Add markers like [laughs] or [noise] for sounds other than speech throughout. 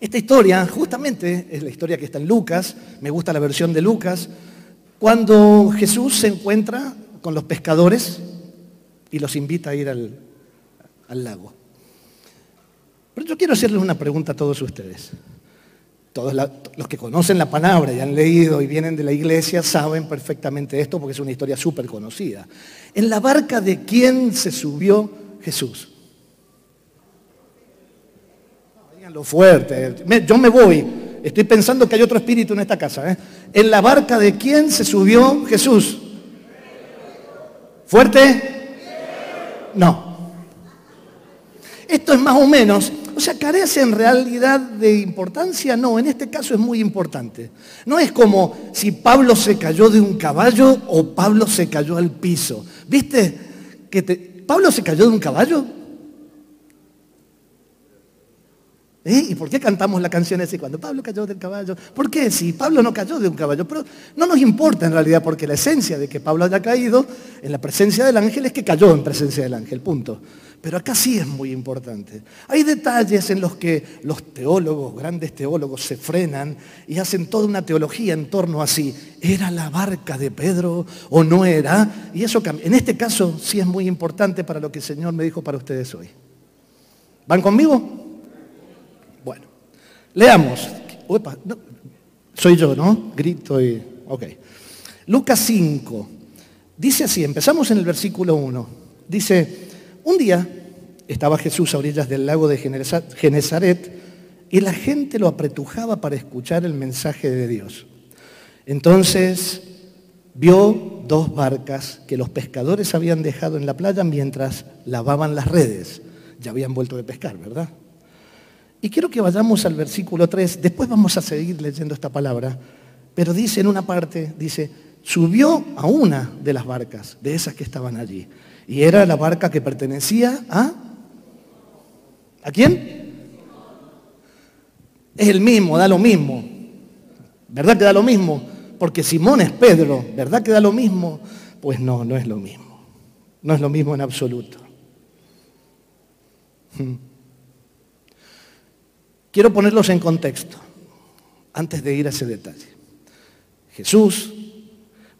Esta historia justamente es la historia que está en Lucas, me gusta la versión de Lucas, cuando Jesús se encuentra con los pescadores y los invita a ir al, lago. Pero yo quiero hacerles una pregunta a todos ustedes. Todos los que conocen la palabra y han leído y vienen de la iglesia saben perfectamente esto porque es una historia súper conocida. En la barca de quién se subió Jesús. Díganlo fuerte. Yo me voy. Estoy pensando que hay otro espíritu en esta casa. ¿eh? En la barca de quién se subió Jesús. ¿Fuerte? No. Esto es más o menos o sea, ¿carece en realidad de importancia? No, en este caso es muy importante. No es como si Pablo se cayó de un caballo o Pablo se cayó al piso. ¿Viste? Que ¿Pablo se cayó de un caballo? ¿Eh? ¿Y por qué cantamos la canción esa cuando Pablo cayó del caballo? ¿Por qué? Si Pablo no cayó de un caballo. Pero no nos importa en realidad porque la esencia de que Pablo haya caído en la presencia del ángel es que cayó en presencia del ángel, punto. Pero acá sí es muy importante. Hay detalles en los que los teólogos, grandes teólogos, se frenan y hacen toda una teología en torno a si era la barca de Pedro o no era. Y eso en este caso sí es muy importante para lo que el Señor me dijo para ustedes hoy. ¿Van conmigo? Leamos. soy yo, ¿no? Grito y... Ok. Lucas 5. Dice así, empezamos en el versículo 1. Dice... Un día estaba Jesús a orillas del lago de Genezaret y la gente lo apretujaba para escuchar el mensaje de Dios. Entonces vio dos barcas que los pescadores habían dejado en la playa mientras lavaban las redes. Ya habían vuelto de pescar, ¿verdad? Y quiero que vayamos al versículo 3, después vamos a seguir leyendo esta palabra, pero dice en una parte, dice, subió a una de las barcas, de esas que estaban allí. Y era la barca que pertenecía a... ¿A quién? Es el mismo, da lo mismo. ¿Verdad que da lo mismo? Porque Simón es Pedro, ¿verdad que da lo mismo? Pues no, no es lo mismo. No es lo mismo en absoluto. Hmm. Quiero ponerlos en contexto antes de ir a ese detalle. Jesús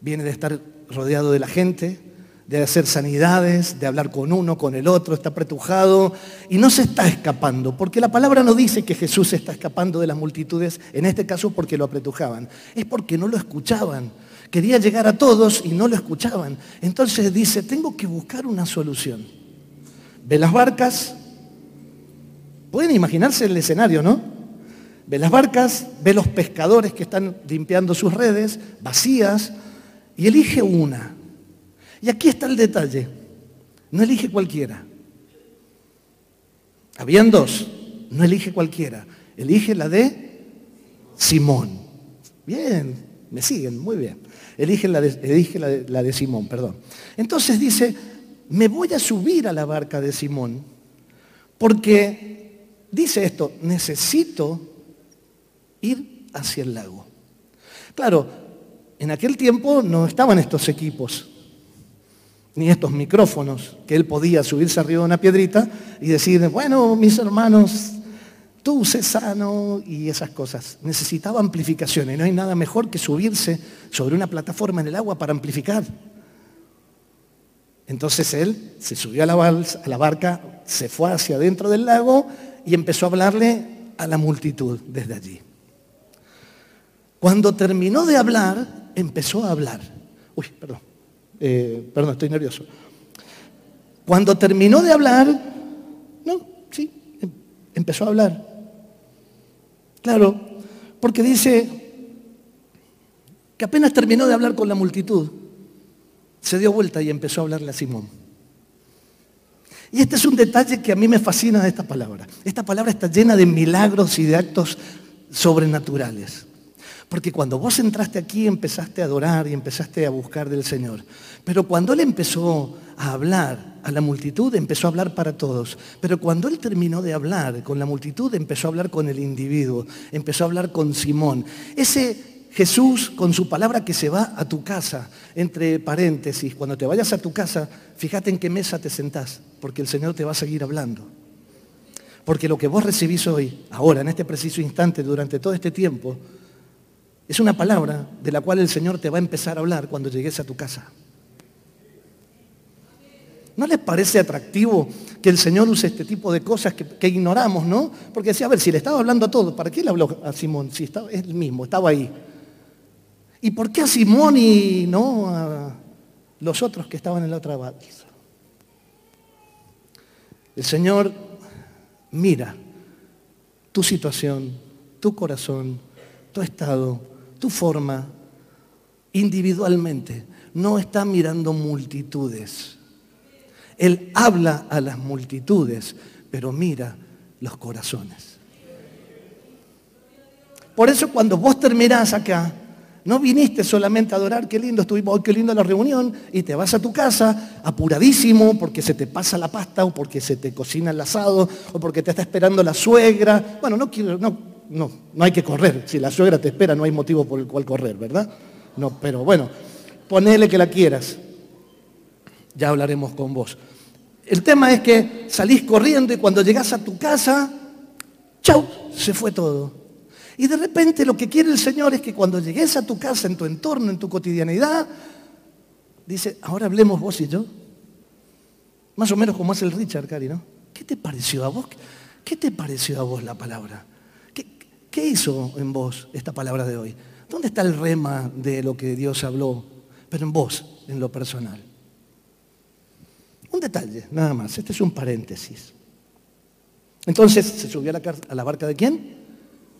viene de estar rodeado de la gente, de hacer sanidades, de hablar con uno, con el otro, está apretujado y no se está escapando, porque la palabra no dice que Jesús está escapando de las multitudes, en este caso porque lo apretujaban, es porque no lo escuchaban. Quería llegar a todos y no lo escuchaban. Entonces dice, tengo que buscar una solución. Ve las barcas, pueden imaginarse el escenario, ¿no? Ve las barcas, ve los pescadores que están limpiando sus redes, vacías, y elige una y aquí está el detalle. No elige cualquiera. Habían dos. No elige cualquiera. Elige la de Simón. Bien, me siguen, muy bien. Elige la de, elige la la de Simón, perdón. Entonces dice, me voy a subir a la barca de Simón porque dice esto, necesito ir hacia el lago. Claro, en aquel tiempo no estaban estos equipos ni estos micrófonos, que él podía subirse arriba de una piedrita y decir, bueno, mis hermanos, tú sé sano y esas cosas. Necesitaba amplificación y no hay nada mejor que subirse sobre una plataforma en el agua para amplificar. Entonces él se subió a la, a la barca, se fue hacia adentro del lago y empezó a hablarle a la multitud desde allí. Cuando terminó de hablar, empezó a hablar. Uy, perdón. Eh, perdón, estoy nervioso. Cuando terminó de hablar, no, sí, em, empezó a hablar. Claro, porque dice que apenas terminó de hablar con la multitud, se dio vuelta y empezó a hablarle a Simón. Y este es un detalle que a mí me fascina de esta palabra. Esta palabra está llena de milagros y de actos sobrenaturales. Porque cuando vos entraste aquí empezaste a adorar y empezaste a buscar del Señor. Pero cuando Él empezó a hablar a la multitud, empezó a hablar para todos. Pero cuando Él terminó de hablar con la multitud, empezó a hablar con el individuo, empezó a hablar con Simón. Ese Jesús con su palabra que se va a tu casa, entre paréntesis, cuando te vayas a tu casa, fíjate en qué mesa te sentás, porque el Señor te va a seguir hablando. Porque lo que vos recibís hoy, ahora, en este preciso instante, durante todo este tiempo, es una palabra de la cual el Señor te va a empezar a hablar cuando llegues a tu casa. ¿No les parece atractivo que el Señor use este tipo de cosas que, ignoramos, no? Porque decía, a ver, si le estaba hablando a todos, ¿para qué le habló a Simón? Si estaba, es el mismo, estaba ahí. ¿Y por qué a Simón y no a los otros que estaban en la otra balsa? El Señor mira tu situación, tu corazón, tu estado, tu forma, individualmente. No está mirando multitudes. Él habla a las multitudes, pero mira los corazones. Por eso cuando vos terminás acá, no viniste solamente a adorar, qué lindo estuvimos, qué lindo la reunión, y te vas a tu casa apuradísimo porque se te pasa la pasta o porque se te cocina el asado o porque te está esperando la suegra. Bueno, no quiero, no, no, no hay que correr. Si la suegra te espera, no hay motivo por el cual correr, ¿verdad? No, pero bueno, ponele que la quieras. Ya hablaremos con vos. El tema es que salís corriendo y cuando llegás a tu casa, chau, se fue todo. Y de repente lo que quiere el Señor es que cuando llegues a tu casa, en tu entorno, en tu cotidianidad, dice, ahora hablemos vos y yo. Más o menos como hace el Richard, Cari, ¿no? ¿Qué te pareció a vos? ¿Qué te pareció a vos la palabra? ¿Qué, ¿Qué, hizo en vos esta palabra de hoy? ¿Dónde está el rema de lo que Dios habló? Pero en vos, en lo personal. Un detalle, nada más. Este es un paréntesis. Entonces, ¿se subió a la barca de quién?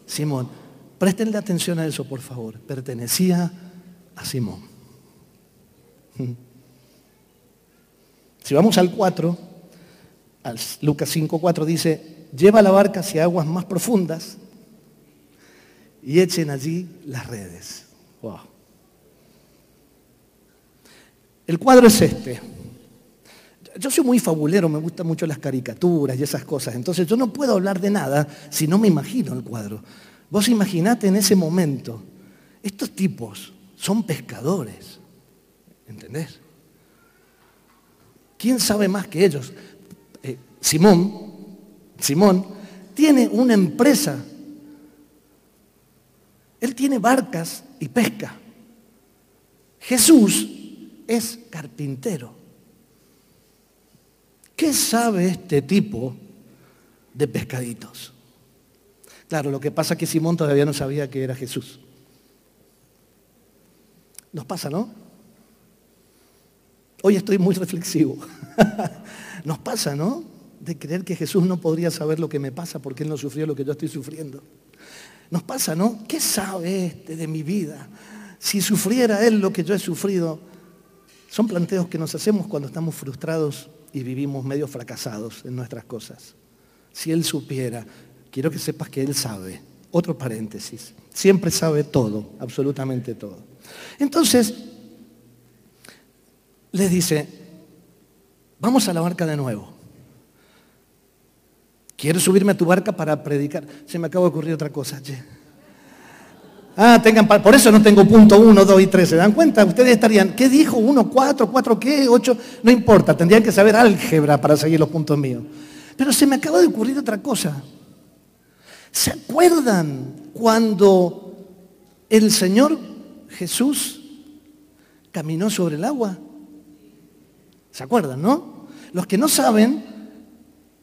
Simón. Prestenle atención a eso, por favor. Pertenecía a Simón. [laughs] Si vamos al 4, al Lucas 5, 4 dice, lleva la barca hacia aguas más profundas y echen allí las redes. El cuadro es este. Yo soy muy fabulero, me gustan mucho las caricaturas y esas cosas. Entonces yo no puedo hablar de nada si no me imagino el cuadro. Vos imaginate en ese momento, estos tipos son pescadores. ¿Entendés? ¿Quién sabe más que ellos? Eh, Simón, Simón, tiene una empresa. Él tiene barcas y pesca. Jesús es carpintero. ¿Qué sabe este tipo de pescaditos? Claro, lo que pasa es que Simón todavía no sabía que era Jesús. Nos pasa, ¿no? Hoy estoy muy reflexivo. [laughs] Nos pasa, ¿no? De creer que Jesús no podría saber lo que me pasa porque Él no sufrió lo que yo estoy sufriendo. Nos pasa, ¿no? ¿Qué sabe este de mi vida? Si sufriera Él lo que yo he sufrido, son planteos que nos hacemos cuando estamos frustrados y vivimos medio fracasados en nuestras cosas. Si Él supiera, quiero que sepas que Él sabe. Otro paréntesis. Siempre sabe todo, absolutamente todo. Entonces, les dice, vamos a la barca de nuevo. Quiero subirme a tu barca para predicar. Se me acaba de ocurrir otra cosa. Ah, tengan, por eso no tengo punto 1, 2 y 3. ¿Se dan cuenta? Ustedes estarían, ¿qué dijo? 1, 4, 4, ¿qué? 8. No importa, tendrían que saber álgebra para seguir los puntos míos. Pero se me acaba de ocurrir otra cosa. ¿Se acuerdan cuando el Señor Jesús caminó sobre el agua? ¿Se acuerdan, no? Los que no saben,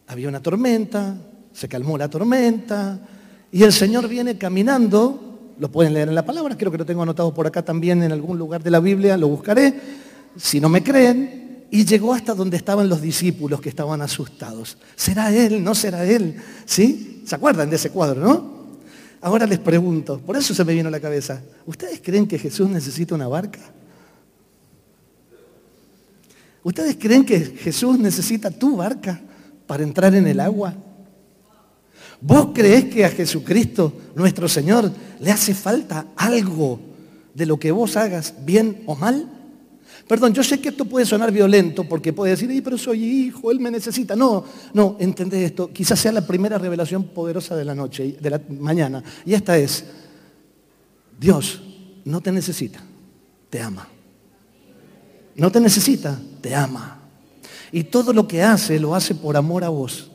había una tormenta, se calmó la tormenta, y el Señor viene caminando lo pueden leer en la palabra, creo que lo tengo anotado por acá también en algún lugar de la Biblia, lo buscaré, si no me creen, y llegó hasta donde estaban los discípulos que estaban asustados. ¿Será él? ¿No será él? ¿Sí? ¿Se acuerdan de ese cuadro, no? Ahora les pregunto, por eso se me vino a la cabeza, ¿ustedes creen que Jesús necesita una barca? ¿Ustedes creen que Jesús necesita tu barca para entrar en el agua? ¿Vos creés que a Jesucristo, nuestro Señor, le hace falta algo de lo que vos hagas, bien o mal? Perdón, yo sé que esto puede sonar violento porque puede decir, pero soy hijo, él me necesita. No, no, entendés esto. Quizás sea la primera revelación poderosa de la noche, de la mañana. Y esta es, Dios no te necesita, te ama. No te necesita, te ama. Y todo lo que hace, lo hace por amor a vos.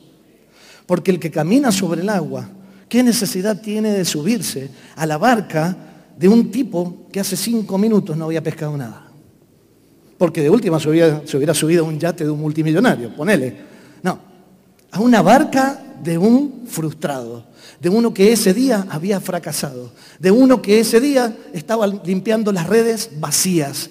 Porque el que camina sobre el agua, ¿qué necesidad tiene de subirse a la barca de un tipo que hace cinco minutos no había pescado nada? Porque de última se hubiera, subido a un yate de un multimillonario, ponele. No, a una barca de un frustrado, de uno que ese día había fracasado, de uno que ese día estaba limpiando las redes vacías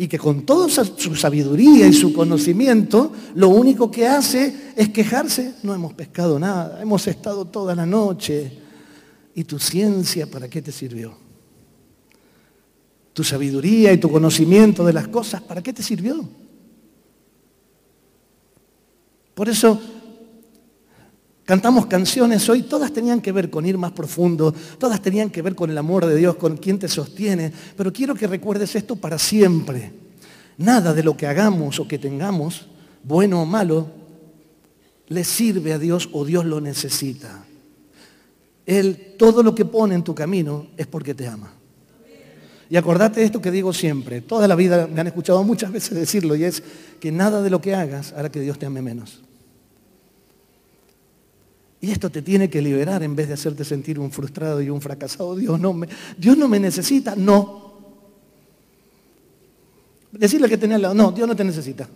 y que con toda su sabiduría y su conocimiento, lo único que hace es quejarse, no hemos pescado nada, hemos estado toda la noche. ¿Y tu ciencia para qué te sirvió? Tu sabiduría y tu conocimiento de las cosas, ¿para qué te sirvió? Por eso Cantamos canciones hoy, todas tenían que ver con ir más profundo, todas tenían que ver con el amor de Dios, con quien te sostiene, pero quiero que recuerdes esto para siempre. Nada de lo que hagamos o que tengamos, bueno o malo, le sirve a Dios o Dios lo necesita. Él, todo lo que pone en tu camino es porque te ama. Y acordate de esto que digo siempre, toda la vida me han escuchado muchas veces decirlo, y es que nada de lo que hagas hará que Dios te ame menos. Y esto te tiene que liberar en vez de hacerte sentir un frustrado y un fracasado. Dios no me, Dios no me necesita. No. Decirle que tenía al lado. No, Dios no te necesita.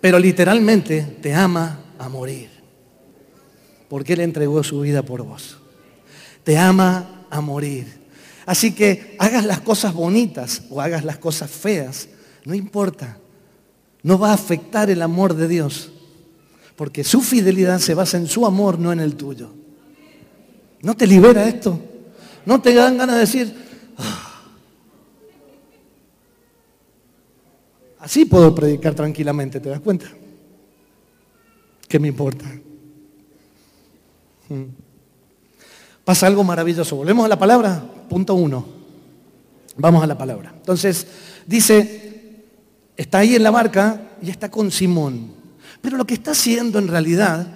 Pero literalmente te ama a morir. Porque Él entregó su vida por vos. Te ama a morir. Así que hagas las cosas bonitas o hagas las cosas feas. No importa. No va a afectar el amor de Dios porque su fidelidad se basa en su amor, no en el tuyo. ¿No te libera esto? ¿No te dan ganas de decir, ah, así puedo predicar tranquilamente, ¿te das cuenta? ¿Qué me importa? Hmm. Pasa algo maravilloso. Volvemos a la palabra, punto uno. Vamos a la palabra. Entonces, dice, está ahí en la barca y está con Simón. Pero lo que está haciendo en realidad,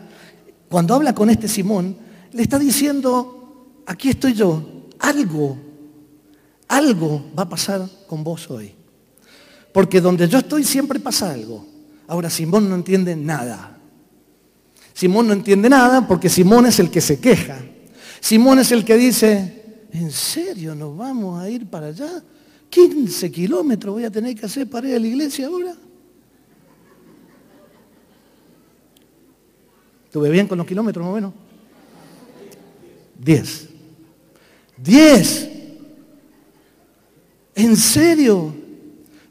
cuando habla con este Simón, le está diciendo, aquí estoy yo, algo, algo va a pasar con vos hoy. Porque donde yo estoy siempre pasa algo. Ahora Simón no entiende nada. Simón no entiende nada porque Simón es el que se queja. Simón es el que dice, ¿en serio nos vamos a ir para allá? 15 kilómetros voy a tener que hacer para ir a la iglesia ahora. ¿Estuve bien con los kilómetros más o menos? Diez. Diez. ¿En serio?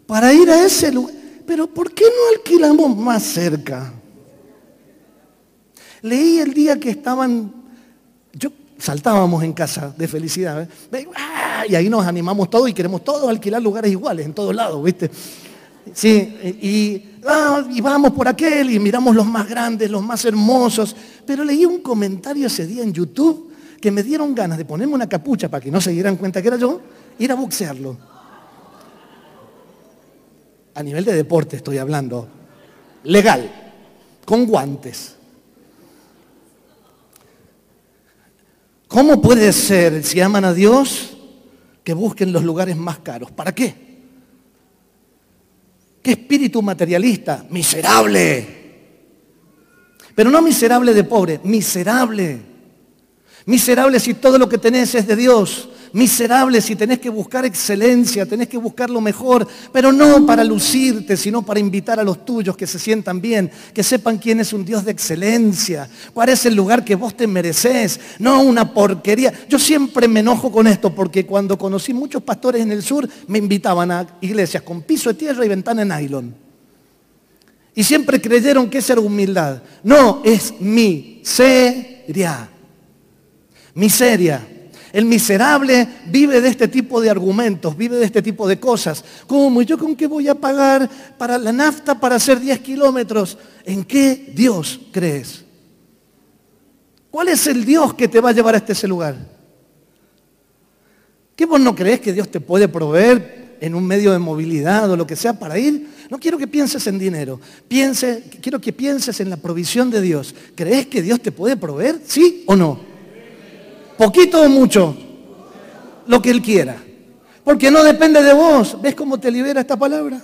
Para ir a ese lugar. Pero ¿por qué no alquilamos más cerca? Leí el día que estaban, yo saltábamos en casa de felicidad. ¿eh? Y ahí nos animamos todos y queremos todos alquilar lugares iguales en todos lados, ¿viste? Sí, y Ah, y vamos por aquel y miramos los más grandes, los más hermosos. Pero leí un comentario ese día en YouTube que me dieron ganas de ponerme una capucha para que no se dieran cuenta que era yo, ir a boxearlo. A nivel de deporte estoy hablando. Legal, con guantes. ¿Cómo puede ser, si aman a Dios, que busquen los lugares más caros? ¿Para qué? ¿Qué espíritu materialista? Miserable. Pero no miserable de pobre, miserable. Miserable si todo lo que tenés es de Dios. Miserable si tenés que buscar excelencia, tenés que buscar lo mejor, pero no para lucirte, sino para invitar a los tuyos que se sientan bien, que sepan quién es un Dios de excelencia, cuál es el lugar que vos te mereces, no una porquería. Yo siempre me enojo con esto porque cuando conocí muchos pastores en el sur me invitaban a iglesias con piso de tierra y ventana en nylon. Y siempre creyeron que esa era humildad. No, es miseria. Miseria. El miserable vive de este tipo de argumentos, vive de este tipo de cosas. ¿Cómo? ¿Yo con qué voy a pagar para la nafta para hacer 10 kilómetros? ¿En qué Dios crees? ¿Cuál es el Dios que te va a llevar hasta ese lugar? ¿Qué vos no crees que Dios te puede proveer en un medio de movilidad o lo que sea para ir? No quiero que pienses en dinero. Piense, quiero que pienses en la provisión de Dios. ¿Crees que Dios te puede proveer? ¿Sí o no? Poquito o mucho. Lo que Él quiera. Porque no depende de vos. ¿Ves cómo te libera esta palabra?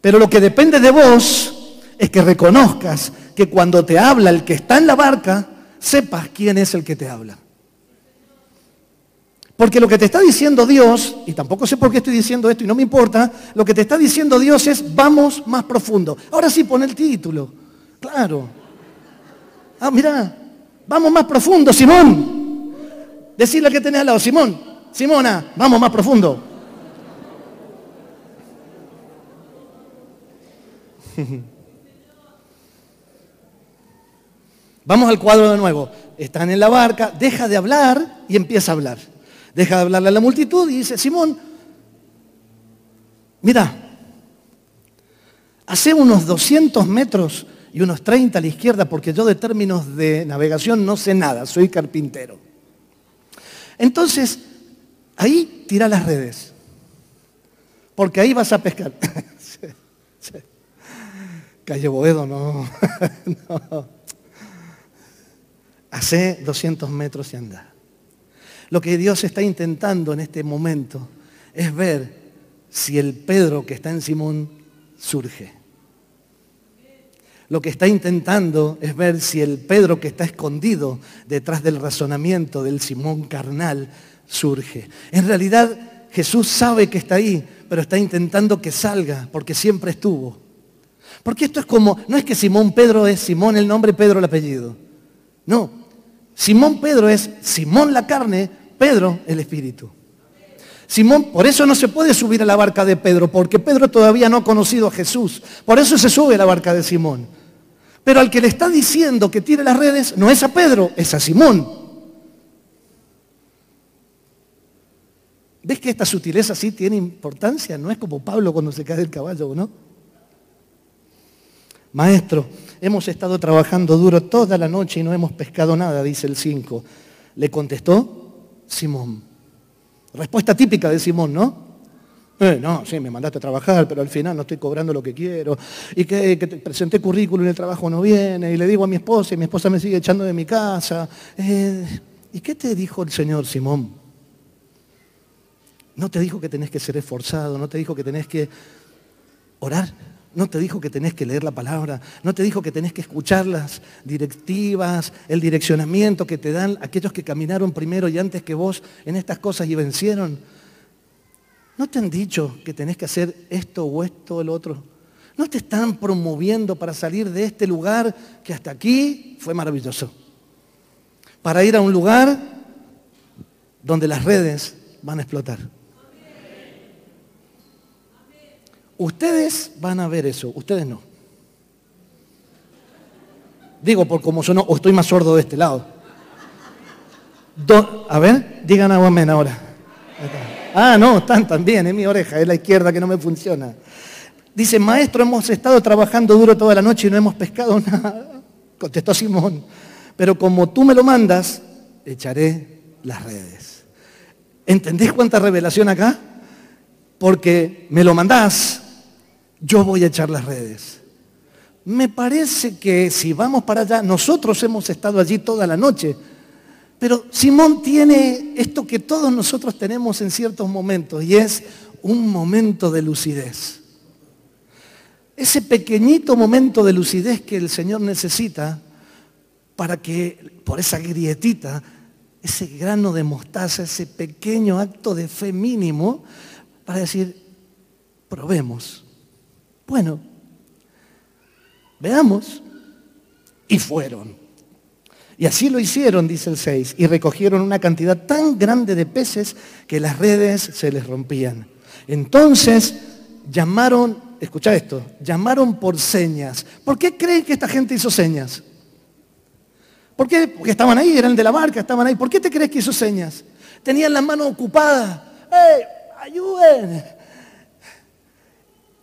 Pero lo que depende de vos es que reconozcas que cuando te habla el que está en la barca, sepas quién es el que te habla. Porque lo que te está diciendo Dios, y tampoco sé por qué estoy diciendo esto y no me importa, lo que te está diciendo Dios es vamos más profundo. Ahora sí pone el título. Claro. Ah, mira, vamos más profundo, Simón. Decirle que tenés al lado, Simón, Simona, vamos más profundo. [laughs] Vamos al cuadro de nuevo. Están en la barca, deja de hablar y empieza a hablar. Deja de hablarle a la multitud y dice, Simón, mira, hace unos 200 metros y unos 30 a la izquierda, porque yo de términos de navegación no sé nada, soy carpintero. Entonces, ahí tira las redes, porque ahí vas a pescar. [laughs] Calle Boedo, no. [laughs] no. Hace 200 metros y anda. Lo que Dios está intentando en este momento es ver si el Pedro que está en Simón surge. Lo que está intentando es ver si el Pedro que está escondido detrás del razonamiento del Simón carnal surge. En realidad Jesús sabe que está ahí, pero está intentando que salga porque siempre estuvo. Porque esto es como, no es que Simón Pedro es Simón el nombre, Pedro el apellido. No, Simón Pedro es Simón la carne, Pedro el espíritu. Simón, por eso no se puede subir a la barca de Pedro, porque Pedro todavía no ha conocido a Jesús. Por eso se sube a la barca de Simón. Pero al que le está diciendo que tire las redes no es a Pedro, es a Simón. ¿Ves que esta sutileza sí tiene importancia? No es como Pablo cuando se cae del caballo, ¿no? Maestro, hemos estado trabajando duro toda la noche y no hemos pescado nada, dice el 5. Le contestó Simón. Respuesta típica de Simón, ¿no? Eh, no, sí, me mandaste a trabajar, pero al final no estoy cobrando lo que quiero. Y que, presenté currículum y el trabajo no viene. Y le digo a mi esposa y mi esposa me sigue echando de mi casa. Eh, ¿Y qué te dijo el Señor Simón? No te dijo que tenés que ser esforzado, no te dijo que tenés que orar. No te dijo que tenés que leer la palabra, no te dijo que tenés que escuchar las directivas, el direccionamiento que te dan aquellos que caminaron primero y antes que vos en estas cosas y vencieron. ¿No te han dicho que tenés que hacer esto o esto o el otro? ¿No te están promoviendo para salir de este lugar que hasta aquí fue maravilloso? Para ir a un lugar donde las redes van a explotar. Ustedes van a ver eso, ustedes no. Digo, por como sonó, o estoy más sordo de este lado. a ver, digan amén ahora. Ah, no, están también, en mi oreja, es la izquierda que no me funciona. Dice, maestro, hemos estado trabajando duro toda la noche y no hemos pescado [laughs] nada. Contestó Simón, pero como tú me lo mandas, echaré las redes. ¿Entendés cuánta revelación acá? Porque me lo mandás, yo voy a echar las redes. Me parece que si vamos para allá, nosotros hemos estado allí toda la noche, pero Simón tiene esto que todos nosotros tenemos en ciertos momentos y es un momento de lucidez. Ese pequeñito momento de lucidez que el Señor necesita para que por esa grietita, ese grano de mostaza, ese pequeño acto de fe mínimo, para decir, probemos bueno, veamos. Y fueron. Y así lo hicieron, dice el 6, y recogieron una cantidad tan grande de peces que las redes se les rompían. Entonces llamaron, escucha esto, llamaron por señas. ¿Por qué creen que esta gente hizo señas? ¿Por qué? Porque estaban ahí, eran de la barca, estaban ahí. ¿Por qué te crees que hizo señas? Tenían la mano ocupada. ¡Ey, ayuden!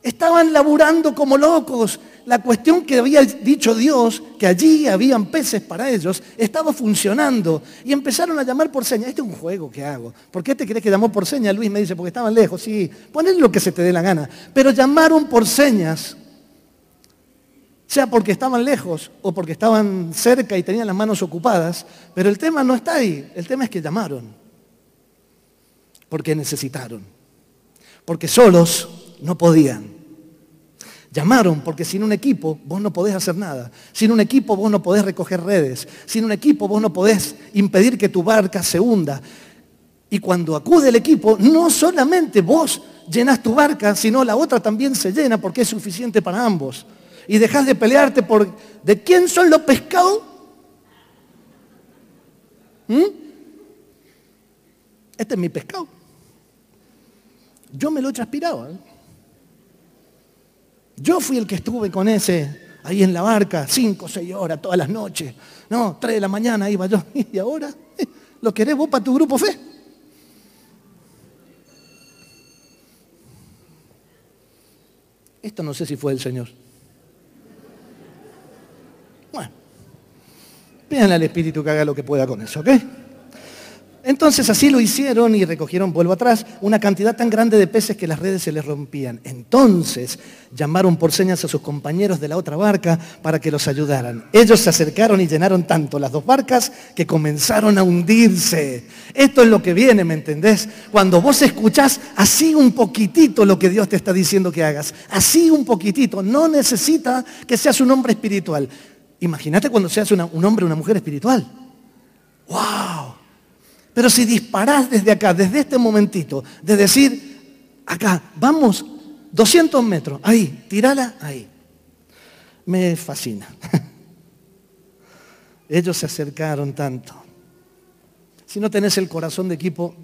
Estaban laburando como locos. La cuestión que había dicho Dios, que allí habían peces para ellos, estaba funcionando. Y empezaron a llamar por señas. Este es un juego que hago. ¿Por qué te crees que llamó por señas? Luis me dice, porque estaban lejos. Sí, ponle lo que se te dé la gana. Pero llamaron por señas. Sea porque estaban lejos o porque estaban cerca y tenían las manos ocupadas. Pero el tema no está ahí. El tema es que llamaron. Porque necesitaron. Porque solos no podían. Llamaron porque sin un equipo vos no podés hacer nada. Sin un equipo vos no podés recoger redes. Sin un equipo vos no podés impedir que tu barca se hunda. Y cuando acude el equipo, no solamente vos llenas tu barca, sino la otra también se llena porque es suficiente para ambos. Y dejas de pelearte por de quién son los pescados. ¿Mm? Este es mi pescado. Yo me lo he transpirado. ¿eh? Yo fui el que estuve con ese ahí en la barca, cinco, seis horas, todas las noches. No, tres de la mañana iba yo. [laughs] ¿Y ahora? [laughs] ¿Lo querés vos para tu grupo fe? Esto no sé si fue el Señor. Bueno, pídanle al Espíritu que haga lo que pueda con eso, ¿ok? Entonces así lo hicieron y recogieron, vuelvo atrás, una cantidad tan grande de peces que las redes se les rompían. Entonces llamaron por señas a sus compañeros de la otra barca para que los ayudaran. Ellos se acercaron y llenaron tanto las dos barcas que comenzaron a hundirse. Esto es lo que viene, ¿me entendés? Cuando vos escuchás así un poquitito lo que Dios te está diciendo que hagas, así un poquitito, no necesita que seas un hombre espiritual. Imagínate cuando seas un hombre o una mujer espiritual. ¡Wow! Pero si disparás desde acá, desde este momentito, de decir, acá, vamos 200 metros, ahí, tirala ahí. Me fascina. [laughs] Ellos se acercaron tanto. Si no tenés el corazón de equipo,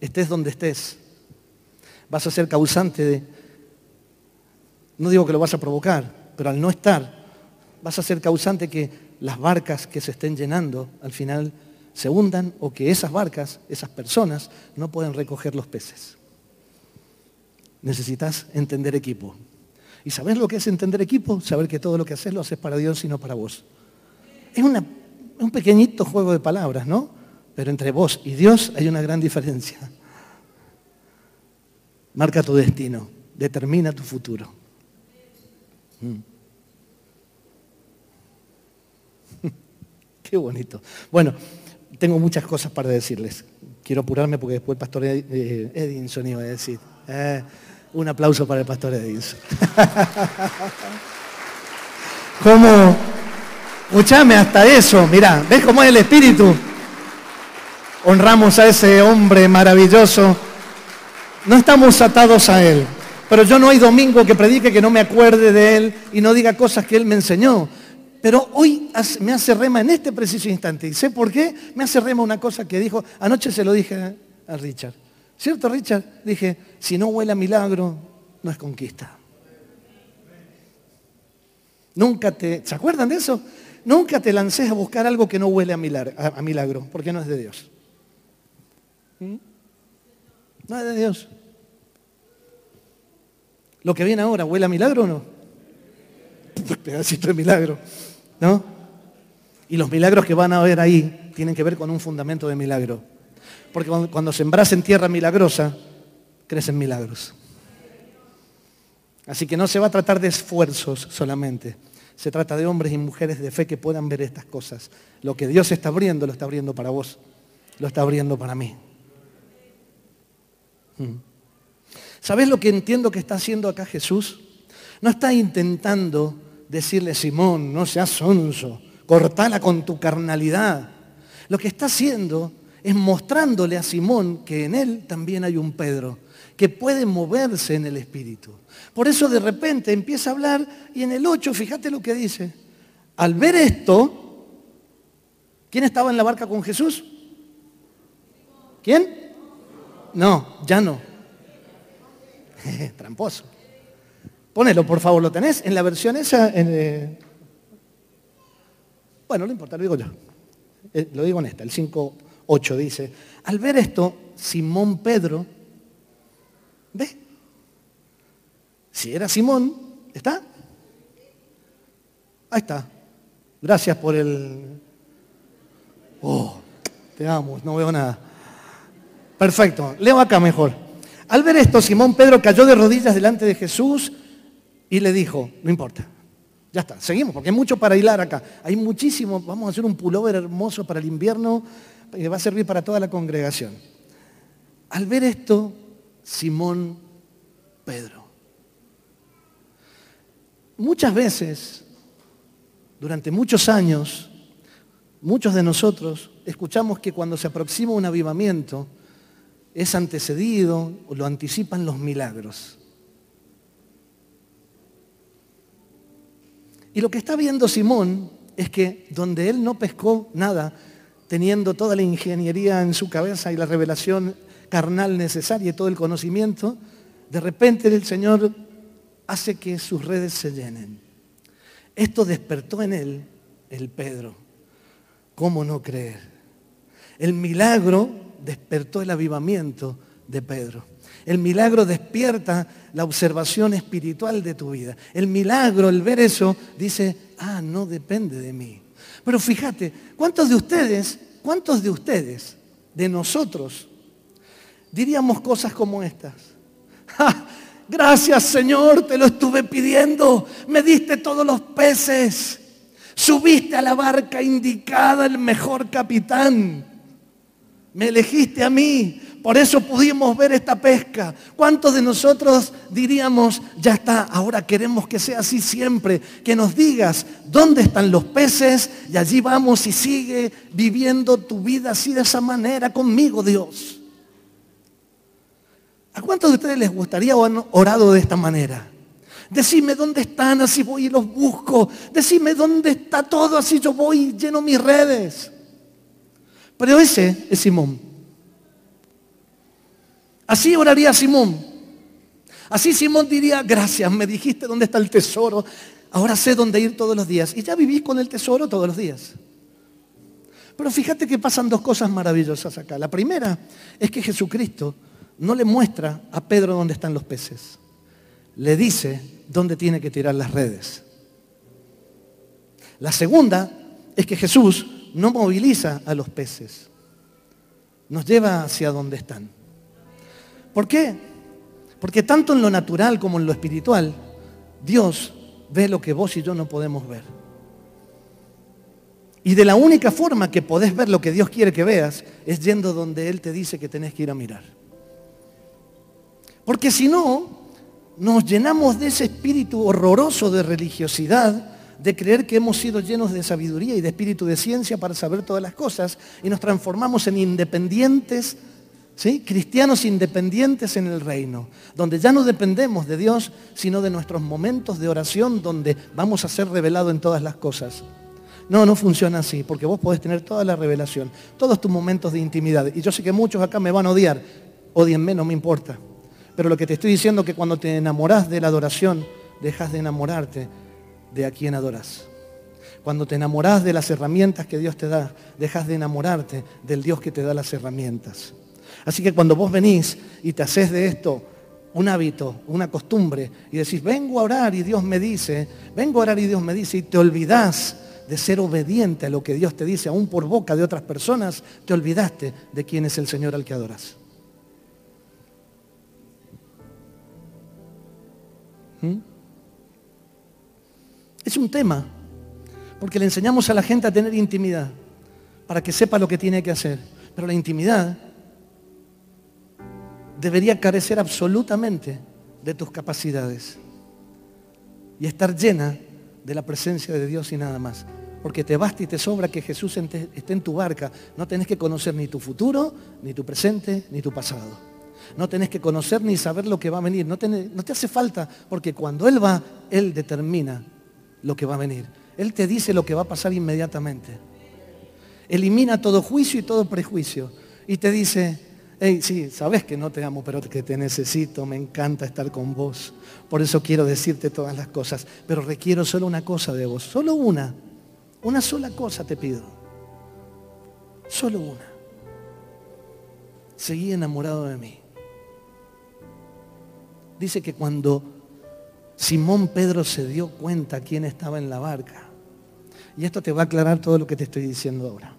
estés donde estés, vas a ser causante de, no digo que lo vas a provocar, pero al no estar, vas a ser causante que las barcas que se estén llenando al final se hundan o que esas barcas, esas personas, no pueden recoger los peces. Necesitas entender equipo. ¿Y sabes lo que es entender equipo? Saber que todo lo que haces lo haces para Dios y no para vos. Es un pequeñito juego de palabras, ¿no? Pero entre vos y Dios hay una gran diferencia. Marca tu destino, determina tu futuro. Mm. [laughs] Qué bonito. Bueno, tengo muchas cosas para decirles. Quiero apurarme porque después el pastor eh, Edinson iba a decir. Eh, un aplauso para el pastor Edinson. [laughs] ¿Cómo? Escuchame hasta eso, mirá, ¿ves cómo es el espíritu? Honramos a ese hombre maravilloso. No estamos atados a él, pero yo no hay domingo que predique que no me acuerde de él y no diga cosas que él me enseñó. Pero hoy me hace rema en este preciso instante. ¿Y sé por qué? Me hace rema una cosa que dijo, anoche se lo dije a Richard. ¿Cierto, Richard? Dije, si no huele a milagro, no es conquista. Nunca te, ¿se acuerdan de eso? Nunca te lances a buscar algo que no huele a milagro, a milagro porque no es de Dios. ¿Mm? No es de Dios. Lo que viene ahora, ¿huele a milagro o no? [laughs] Pedacito de milagro. ¿No? Y los milagros que van a ver ahí tienen que ver con un fundamento de milagro. Porque cuando, sembras en tierra milagrosa, crecen milagros. Así que no se va a tratar de esfuerzos solamente. Se trata de hombres y mujeres de fe que puedan ver estas cosas. Lo que Dios está abriendo, lo está abriendo para vos. Lo está abriendo para mí. Mm. ¿Sabes lo que entiendo que está haciendo acá Jesús? No está intentando decirle, Simón, no seas sonso, cortala con tu carnalidad. Lo que está haciendo es mostrándole a Simón que en él también hay un Pedro, que puede moverse en el Espíritu. Por eso de repente empieza a hablar y en el 8, fíjate lo que dice, al ver esto, ¿quién estaba en la barca con Jesús? ¿Quién? No, ya no. [laughs] Tramposo. Ponelo, por favor, ¿lo tenés? En la versión esa... Eh, bueno, no importa, lo digo yo. Eh, lo digo en esta, el 5.8 dice, al ver esto, Simón Pedro, ¿ve? Si era Simón, ¿está? Ahí está. Gracias por el... Oh, te amo, no veo nada. Perfecto, leo acá mejor. Al ver esto, Simón Pedro cayó de rodillas delante de Jesús y le dijo, no importa, ya está, seguimos, porque hay mucho para hilar acá. Hay muchísimo, vamos a hacer un pullover hermoso para el invierno que va a servir para toda la congregación. Al ver esto, Simón Pedro. Muchas veces, durante muchos años, muchos de nosotros escuchamos que cuando se aproxima un avivamiento, es antecedido o lo anticipan los milagros. Y lo que está viendo Simón es que donde él no pescó nada, teniendo toda la ingeniería en su cabeza y la revelación carnal necesaria y todo el conocimiento, de repente el Señor hace que sus redes se llenen. Esto despertó en él el Pedro. ¿Cómo no creer? El milagro despertó el avivamiento de Pedro. El milagro despierta la observación espiritual de tu vida. El milagro, el ver eso, dice, ah, no depende de mí. Pero fíjate, ¿cuántos de ustedes, cuántos de ustedes, de nosotros, diríamos cosas como estas? Gracias Señor, te lo estuve pidiendo. Me diste todos los peces. Subiste a la barca indicada el mejor capitán. Me elegiste a mí. Por eso pudimos ver esta pesca. ¿Cuántos de nosotros diríamos, ya está, ahora queremos que sea así siempre? Que nos digas dónde están los peces y allí vamos y sigue viviendo tu vida así de esa manera conmigo, Dios. ¿A cuántos de ustedes les gustaría o han orado de esta manera? Decime dónde están, así voy y los busco. Decime dónde está todo, así yo voy y lleno mis redes. Pero ese es Simón. Así oraría Simón. Así Simón diría, gracias, me dijiste dónde está el tesoro. Ahora sé dónde ir todos los días. Y ya vivís con el tesoro todos los días. Pero fíjate que pasan dos cosas maravillosas acá. La primera es que Jesucristo no le muestra a Pedro dónde están los peces. Le dice dónde tiene que tirar las redes. La segunda es que Jesús no moviliza a los peces. Nos lleva hacia donde están. ¿Por qué? Porque tanto en lo natural como en lo espiritual, Dios ve lo que vos y yo no podemos ver. Y de la única forma que podés ver lo que Dios quiere que veas es yendo donde Él te dice que tenés que ir a mirar. Porque si no, nos llenamos de ese espíritu horroroso de religiosidad, de creer que hemos sido llenos de sabiduría y de espíritu de ciencia para saber todas las cosas, y nos transformamos en independientes, ¿sí? cristianos independientes en el reino, donde ya no dependemos de Dios, sino de nuestros momentos de oración, donde vamos a ser revelados en todas las cosas. No, no funciona así, porque vos podés tener toda la revelación, todos tus momentos de intimidad. Y yo sé que muchos acá me van a odiar. Odienme, no me importa. Pero lo que te estoy diciendo es que cuando te enamoras de la adoración, dejas de enamorarte de a quien adoras. Cuando te enamoras de las herramientas que Dios te da, dejas de enamorarte del Dios que te da las herramientas. Así que cuando vos venís y te haces de esto un hábito, una costumbre, y decís, vengo a orar y Dios me dice, vengo a orar y Dios me dice, y te olvidás de ser obediente a lo que Dios te dice, aún por boca de otras personas, te olvidaste de quién es el Señor al que adoras. ¿Mm? Es un tema, porque le enseñamos a la gente a tener intimidad, para que sepa lo que tiene que hacer. Pero la intimidad debería carecer absolutamente de tus capacidades y estar llena de la presencia de Dios y nada más. Porque te basta y te sobra que Jesús esté en tu barca. No tenés que conocer ni tu futuro, ni tu presente, ni tu pasado. No tenés que conocer ni saber lo que va a venir. No, no te hace falta, porque cuando Él va, Él determina lo que va a venir. Él te dice lo que va a pasar inmediatamente. Elimina todo juicio y todo prejuicio. Y te dice, hey, sí, sabes que no te amo, pero que te necesito, me encanta estar con vos. Por eso quiero decirte todas las cosas. Pero requiero solo una cosa de vos, solo una. Una sola cosa te pido. Solo una. Seguí enamorado de mí dice que cuando Simón Pedro se dio cuenta quién estaba en la barca, y esto te va a aclarar todo lo que te estoy diciendo ahora.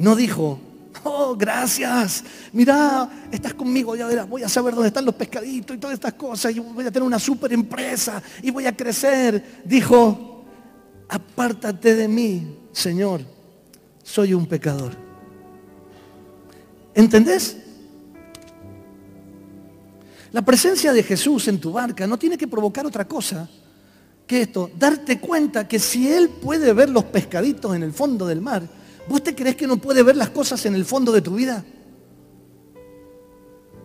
No dijo, oh, gracias, mira, estás conmigo, ya verás, voy a saber dónde están los pescaditos y todas estas cosas, y voy a tener una super empresa y voy a crecer. Dijo, apártate de mí, Señor, soy un pecador. ¿Entendés? La presencia de Jesús en tu barca no tiene que provocar otra cosa que esto, darte cuenta que si Él puede ver los pescaditos en el fondo del mar, ¿vos te crees que no puede ver las cosas en el fondo de tu vida?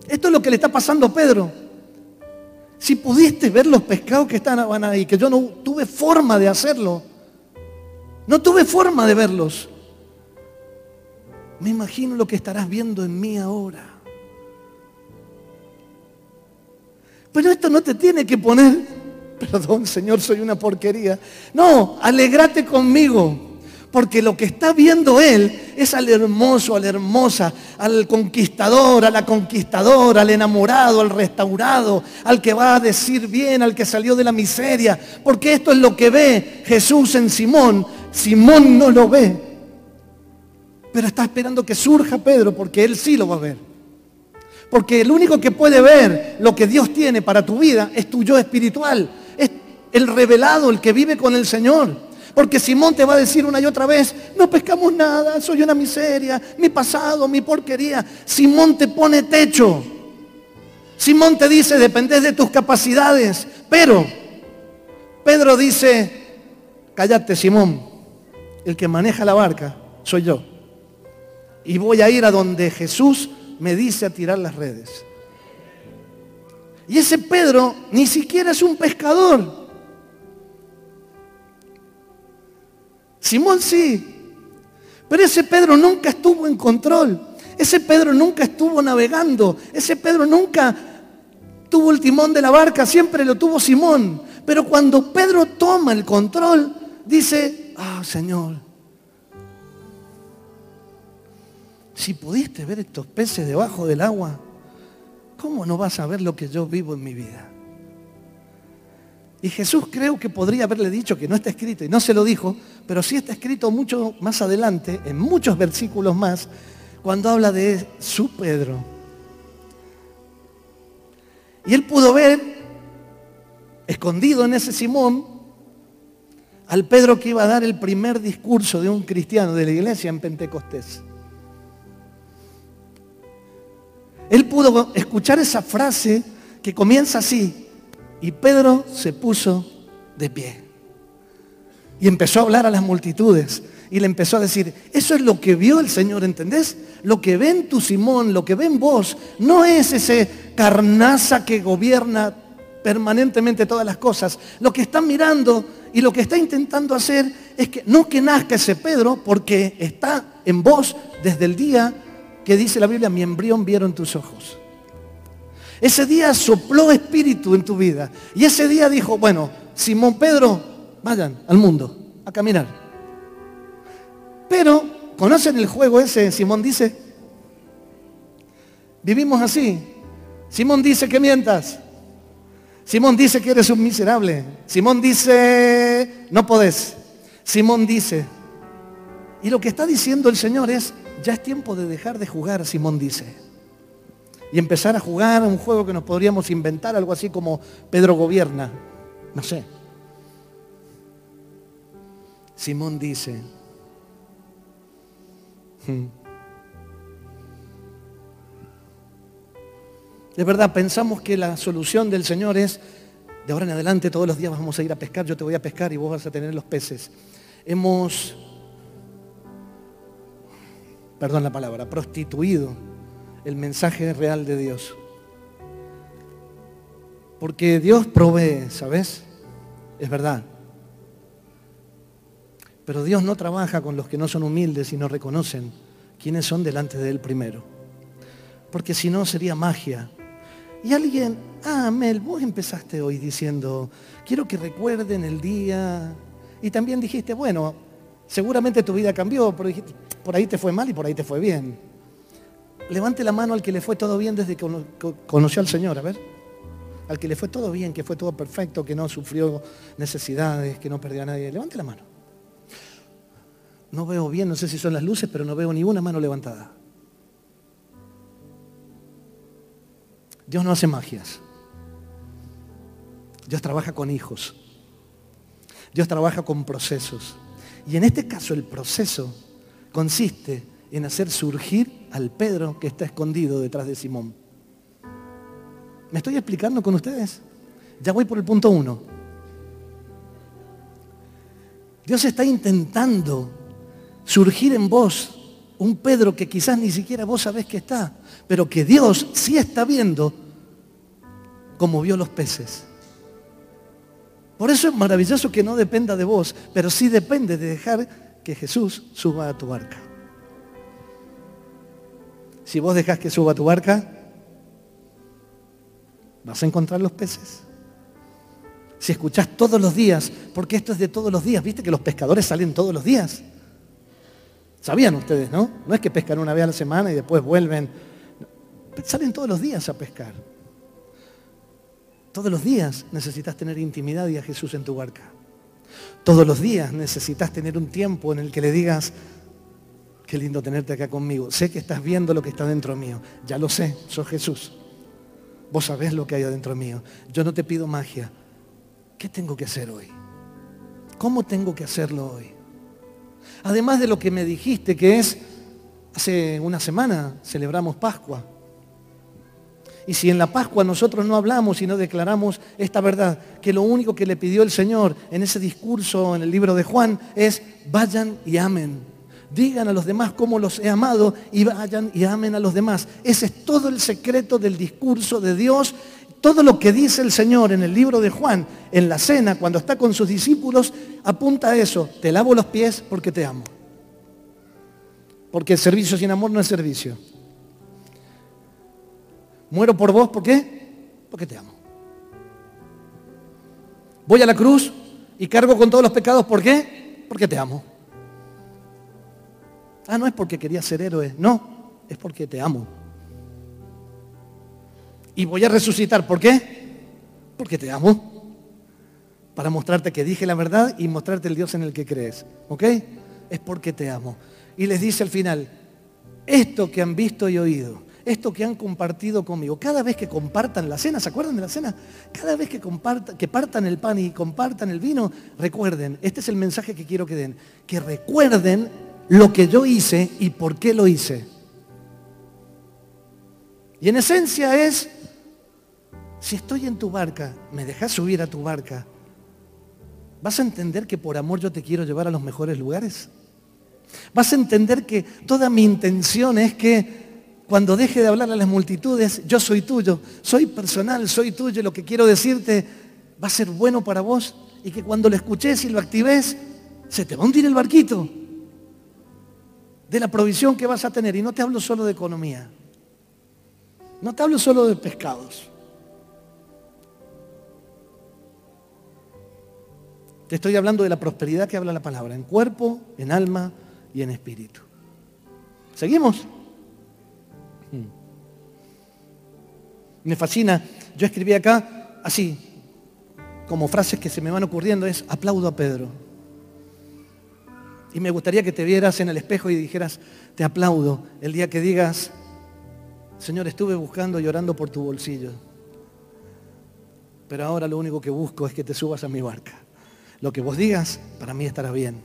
Esto es lo que le está pasando a Pedro. Si pudiste ver los pescados que estaban ahí, que yo no tuve forma de hacerlo, no tuve forma de verlos. Me imagino lo que estarás viendo en mí ahora. Pero esto no te tiene que poner, [laughs] perdón Señor, soy una porquería. No, alegrate conmigo. Porque lo que está viendo Él es al hermoso, a la hermosa, al conquistador, a la conquistadora, al enamorado, al restaurado, al que va a decir bien, al que salió de la miseria. Porque esto es lo que ve Jesús en Simón. Simón no lo ve. Pero está esperando que surja Pedro porque Él sí lo va a ver. Porque el único que puede ver lo que Dios tiene para tu vida es tu yo espiritual. Es el revelado, el que vive con el Señor. Porque Simón te va a decir una y otra vez, no pescamos nada, soy una miseria, mi pasado, mi porquería. Simón te pone techo. Simón te dice, dependes de tus capacidades. Pero Pedro dice, cállate Simón, el que maneja la barca soy yo. Y voy a ir a donde Jesús me dice a tirar las redes. Y ese Pedro ni siquiera es un pescador. Simón sí. Pero ese Pedro nunca estuvo en control. Ese Pedro nunca estuvo navegando. Ese Pedro nunca tuvo el timón de la barca. Siempre lo tuvo Simón. Pero cuando Pedro toma el control, dice, ah, Señor, Si pudiste ver estos peces debajo del agua, ¿cómo no vas a ver lo que yo vivo en mi vida? Y Jesús creo que podría haberle dicho que no está escrito, y no se lo dijo, pero sí está escrito mucho más adelante, en muchos versículos más, cuando habla de su Pedro. Y él pudo ver, escondido en ese Simón, al Pedro que iba a dar el primer discurso de un cristiano de la iglesia en Pentecostés. Él pudo escuchar esa frase que comienza así. Y Pedro se puso de pie. Y empezó a hablar a las multitudes. Y le empezó a decir, eso es lo que vio el Señor, ¿entendés? Lo que ve en tu Simón, lo que ve en vos, no es ese carnaza que gobierna permanentemente todas las cosas. Lo que está mirando y lo que está intentando hacer es que no que nazca ese Pedro, porque está en vos desde el día que dice la Biblia, mi embrión vieron tus ojos. Ese día sopló espíritu en tu vida. Y ese día dijo, bueno, Simón Pedro, vayan al mundo a caminar. Pero, ¿conocen el juego ese? Simón dice, vivimos así. Simón dice que mientas. Simón dice que eres un miserable. Simón dice, no podés. Simón dice. Y lo que está diciendo el Señor es, ya es tiempo de dejar de jugar, Simón dice. Y empezar a jugar un juego que nos podríamos inventar, algo así como Pedro gobierna. No sé. Simón dice, hmm". de verdad pensamos que la solución del Señor es, de ahora en adelante todos los días vamos a ir a pescar, yo te voy a pescar y vos vas a tener los peces. Hemos perdón la palabra, prostituido el mensaje real de Dios. Porque Dios provee, ¿sabes? Es verdad. Pero Dios no trabaja con los que no son humildes y no reconocen quiénes son delante de Él primero. Porque si no sería magia. Y alguien, ah, Mel, vos empezaste hoy diciendo, quiero que recuerden el día. Y también dijiste, bueno, seguramente tu vida cambió, por ahí te fue mal y por ahí te fue bien. Levante la mano al que le fue todo bien desde que conoció al Señor, a ver. Al que le fue todo bien, que fue todo perfecto, que no sufrió necesidades, que no perdió a nadie. Levante la mano. No veo bien, no sé si son las luces, pero no veo ni una mano levantada. Dios no hace magias. Dios trabaja con hijos. Dios trabaja con procesos. Y en este caso el proceso consiste en hacer surgir al Pedro que está escondido detrás de Simón. ¿Me estoy explicando con ustedes? Ya voy por el punto uno. Dios está intentando surgir en vos un Pedro que quizás ni siquiera vos sabés que está, pero que Dios sí está viendo como vio los peces. Por eso es maravilloso que no dependa de vos, pero sí depende de dejar que Jesús suba a tu barca. Si vos dejás que suba a tu barca, vas a encontrar los peces. Si escuchás todos los días, porque esto es de todos los días, viste que los pescadores salen todos los días. Sabían ustedes, ¿no? No es que pescan una vez a la semana y después vuelven. Salen todos los días a pescar. Todos los días necesitas tener intimidad y a Jesús en tu barca. Todos los días necesitas tener un tiempo en el que le digas, qué lindo tenerte acá conmigo. Sé que estás viendo lo que está dentro mío. Ya lo sé, sos Jesús. Vos sabés lo que hay adentro mío. Yo no te pido magia. ¿Qué tengo que hacer hoy? ¿Cómo tengo que hacerlo hoy? Además de lo que me dijiste que es, hace una semana celebramos Pascua. Y si en la Pascua nosotros no hablamos y no declaramos esta verdad, que lo único que le pidió el Señor en ese discurso en el libro de Juan es, vayan y amen. Digan a los demás cómo los he amado y vayan y amen a los demás. Ese es todo el secreto del discurso de Dios. Todo lo que dice el Señor en el libro de Juan, en la cena, cuando está con sus discípulos, apunta a eso. Te lavo los pies porque te amo. Porque el servicio sin amor no es servicio. Muero por vos, ¿por qué? Porque te amo. Voy a la cruz y cargo con todos los pecados, ¿por qué? Porque te amo. Ah, no es porque quería ser héroe, no, es porque te amo. Y voy a resucitar, ¿por qué? Porque te amo. Para mostrarte que dije la verdad y mostrarte el Dios en el que crees. ¿Ok? Es porque te amo. Y les dice al final, esto que han visto y oído, esto que han compartido conmigo. Cada vez que compartan la cena, ¿se acuerdan de la cena? Cada vez que, compartan, que partan el pan y compartan el vino, recuerden, este es el mensaje que quiero que den, que recuerden lo que yo hice y por qué lo hice. Y en esencia es, si estoy en tu barca, me dejas subir a tu barca, ¿vas a entender que por amor yo te quiero llevar a los mejores lugares? ¿Vas a entender que toda mi intención es que cuando deje de hablar a las multitudes, yo soy tuyo, soy personal, soy tuyo, lo que quiero decirte va a ser bueno para vos y que cuando lo escuches y lo actives, se te va a hundir el barquito de la provisión que vas a tener. Y no te hablo solo de economía, no te hablo solo de pescados. Estoy hablando de la prosperidad que habla la palabra, en cuerpo, en alma y en espíritu. ¿Seguimos? Me fascina. Yo escribí acá así, como frases que se me van ocurriendo, es aplaudo a Pedro. Y me gustaría que te vieras en el espejo y dijeras, te aplaudo el día que digas, Señor, estuve buscando y por tu bolsillo. Pero ahora lo único que busco es que te subas a mi barca. Lo que vos digas, para mí estará bien.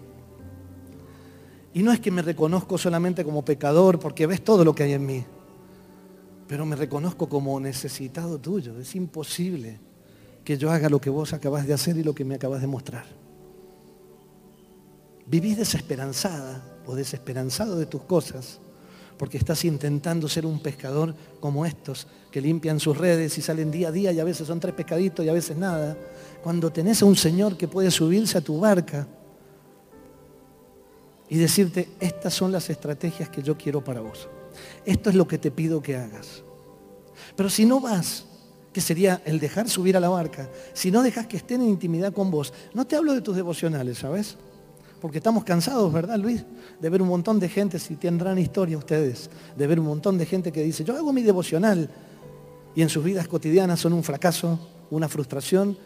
Y no es que me reconozco solamente como pecador porque ves todo lo que hay en mí pero me reconozco como necesitado tuyo. Es imposible que yo haga lo que vos acabas de hacer y lo que me acabas de mostrar. Vivís desesperanzada o desesperanzado de tus cosas porque estás intentando ser un pescador como estos que limpian sus redes y salen día a día y a veces son tres pescaditos y a veces nada. Cuando tenés a un Señor que puede subirse a tu barca y decirte, estas son las estrategias que yo quiero para vos. Esto es lo que te pido que hagas. Pero si no vas, que sería el dejar subir a la barca, si no dejas que estén en intimidad con vos, no te hablo de tus devocionales, ¿sabes? Porque estamos cansados, ¿verdad, Luis? De ver un montón de gente, si tendrán historia ustedes, de ver un montón de gente que dice, yo hago mi devocional y en sus vidas cotidianas son un fracaso, una frustración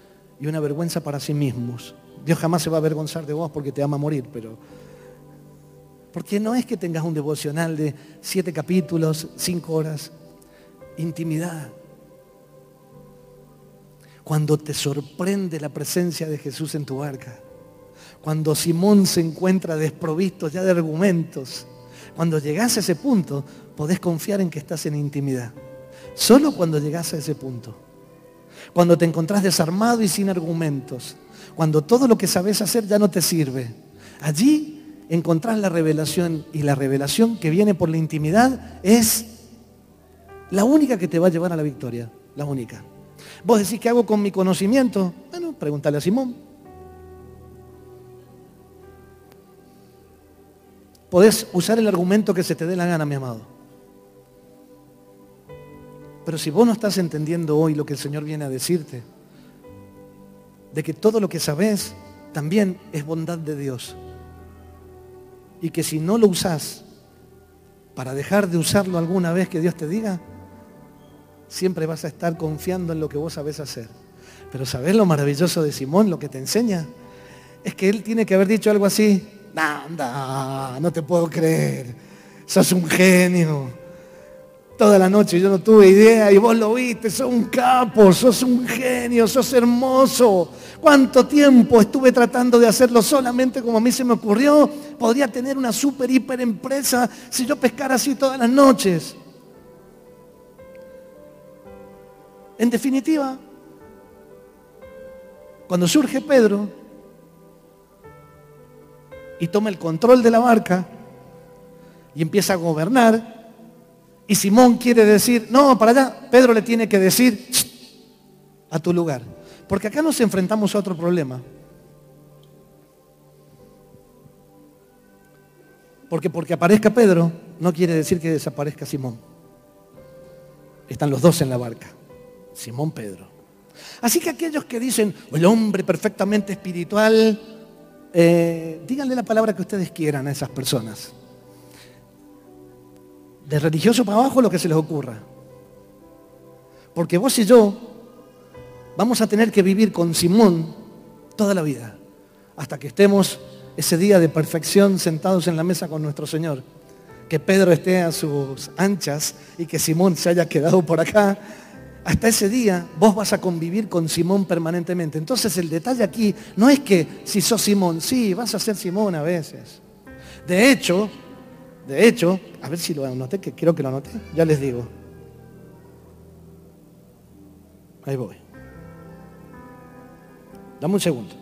y una vergüenza para sí mismos. Dios jamás se va a avergonzar de vos porque te ama morir, pero porque no es que tengas un devocional de siete capítulos, cinco horas. Intimidad. Cuando te sorprende la presencia de Jesús en tu barca. Cuando Simón se encuentra desprovisto ya de argumentos. Cuando llegas a ese punto, podés confiar en que estás en intimidad. Solo cuando llegas a ese punto. Cuando te encontrás desarmado y sin argumentos. Cuando todo lo que sabes hacer ya no te sirve. Allí encontrás la revelación y la revelación que viene por la intimidad es la única que te va a llevar a la victoria. La única. Vos decís, ¿qué hago con mi conocimiento? Bueno, pregúntale a Simón. Podés usar el argumento que se te dé la gana, mi amado. Pero si vos no estás entendiendo hoy lo que el Señor viene a decirte, de que todo lo que sabes también es bondad de Dios. Y que si no lo usás para dejar de usarlo alguna vez que Dios te diga, siempre vas a estar confiando en lo que vos sabés hacer. Pero ¿sabés lo maravilloso de Simón, lo que te enseña? Es que él tiene que haber dicho algo así, anda, no te puedo creer, sos un genio. Toda la noche yo no tuve idea y vos lo viste, sos un capo, sos un genio, sos hermoso. ¿Cuánto tiempo estuve tratando de hacerlo solamente como a mí se me ocurrió? Podría tener una super hiper empresa si yo pescara así todas las noches. En definitiva, cuando surge Pedro y toma el control de la barca y empieza a gobernar, y Simón quiere decir, no, para allá, Pedro le tiene que decir, a tu lugar. Porque acá nos enfrentamos a otro problema. Porque porque aparezca Pedro no quiere decir que desaparezca Simón. Están los dos en la barca. Simón Pedro. Así que aquellos que dicen, el hombre perfectamente espiritual, eh, díganle la palabra que ustedes quieran a esas personas. De religioso para abajo lo que se les ocurra. Porque vos y yo vamos a tener que vivir con Simón toda la vida. Hasta que estemos ese día de perfección sentados en la mesa con nuestro Señor. Que Pedro esté a sus anchas y que Simón se haya quedado por acá hasta ese día vos vas a convivir con Simón permanentemente. Entonces el detalle aquí no es que si sos Simón, sí, vas a ser Simón a veces. De hecho, de hecho, a ver si lo anoté, que creo que lo anoté, ya les digo. Ahí voy. Dame un segundo.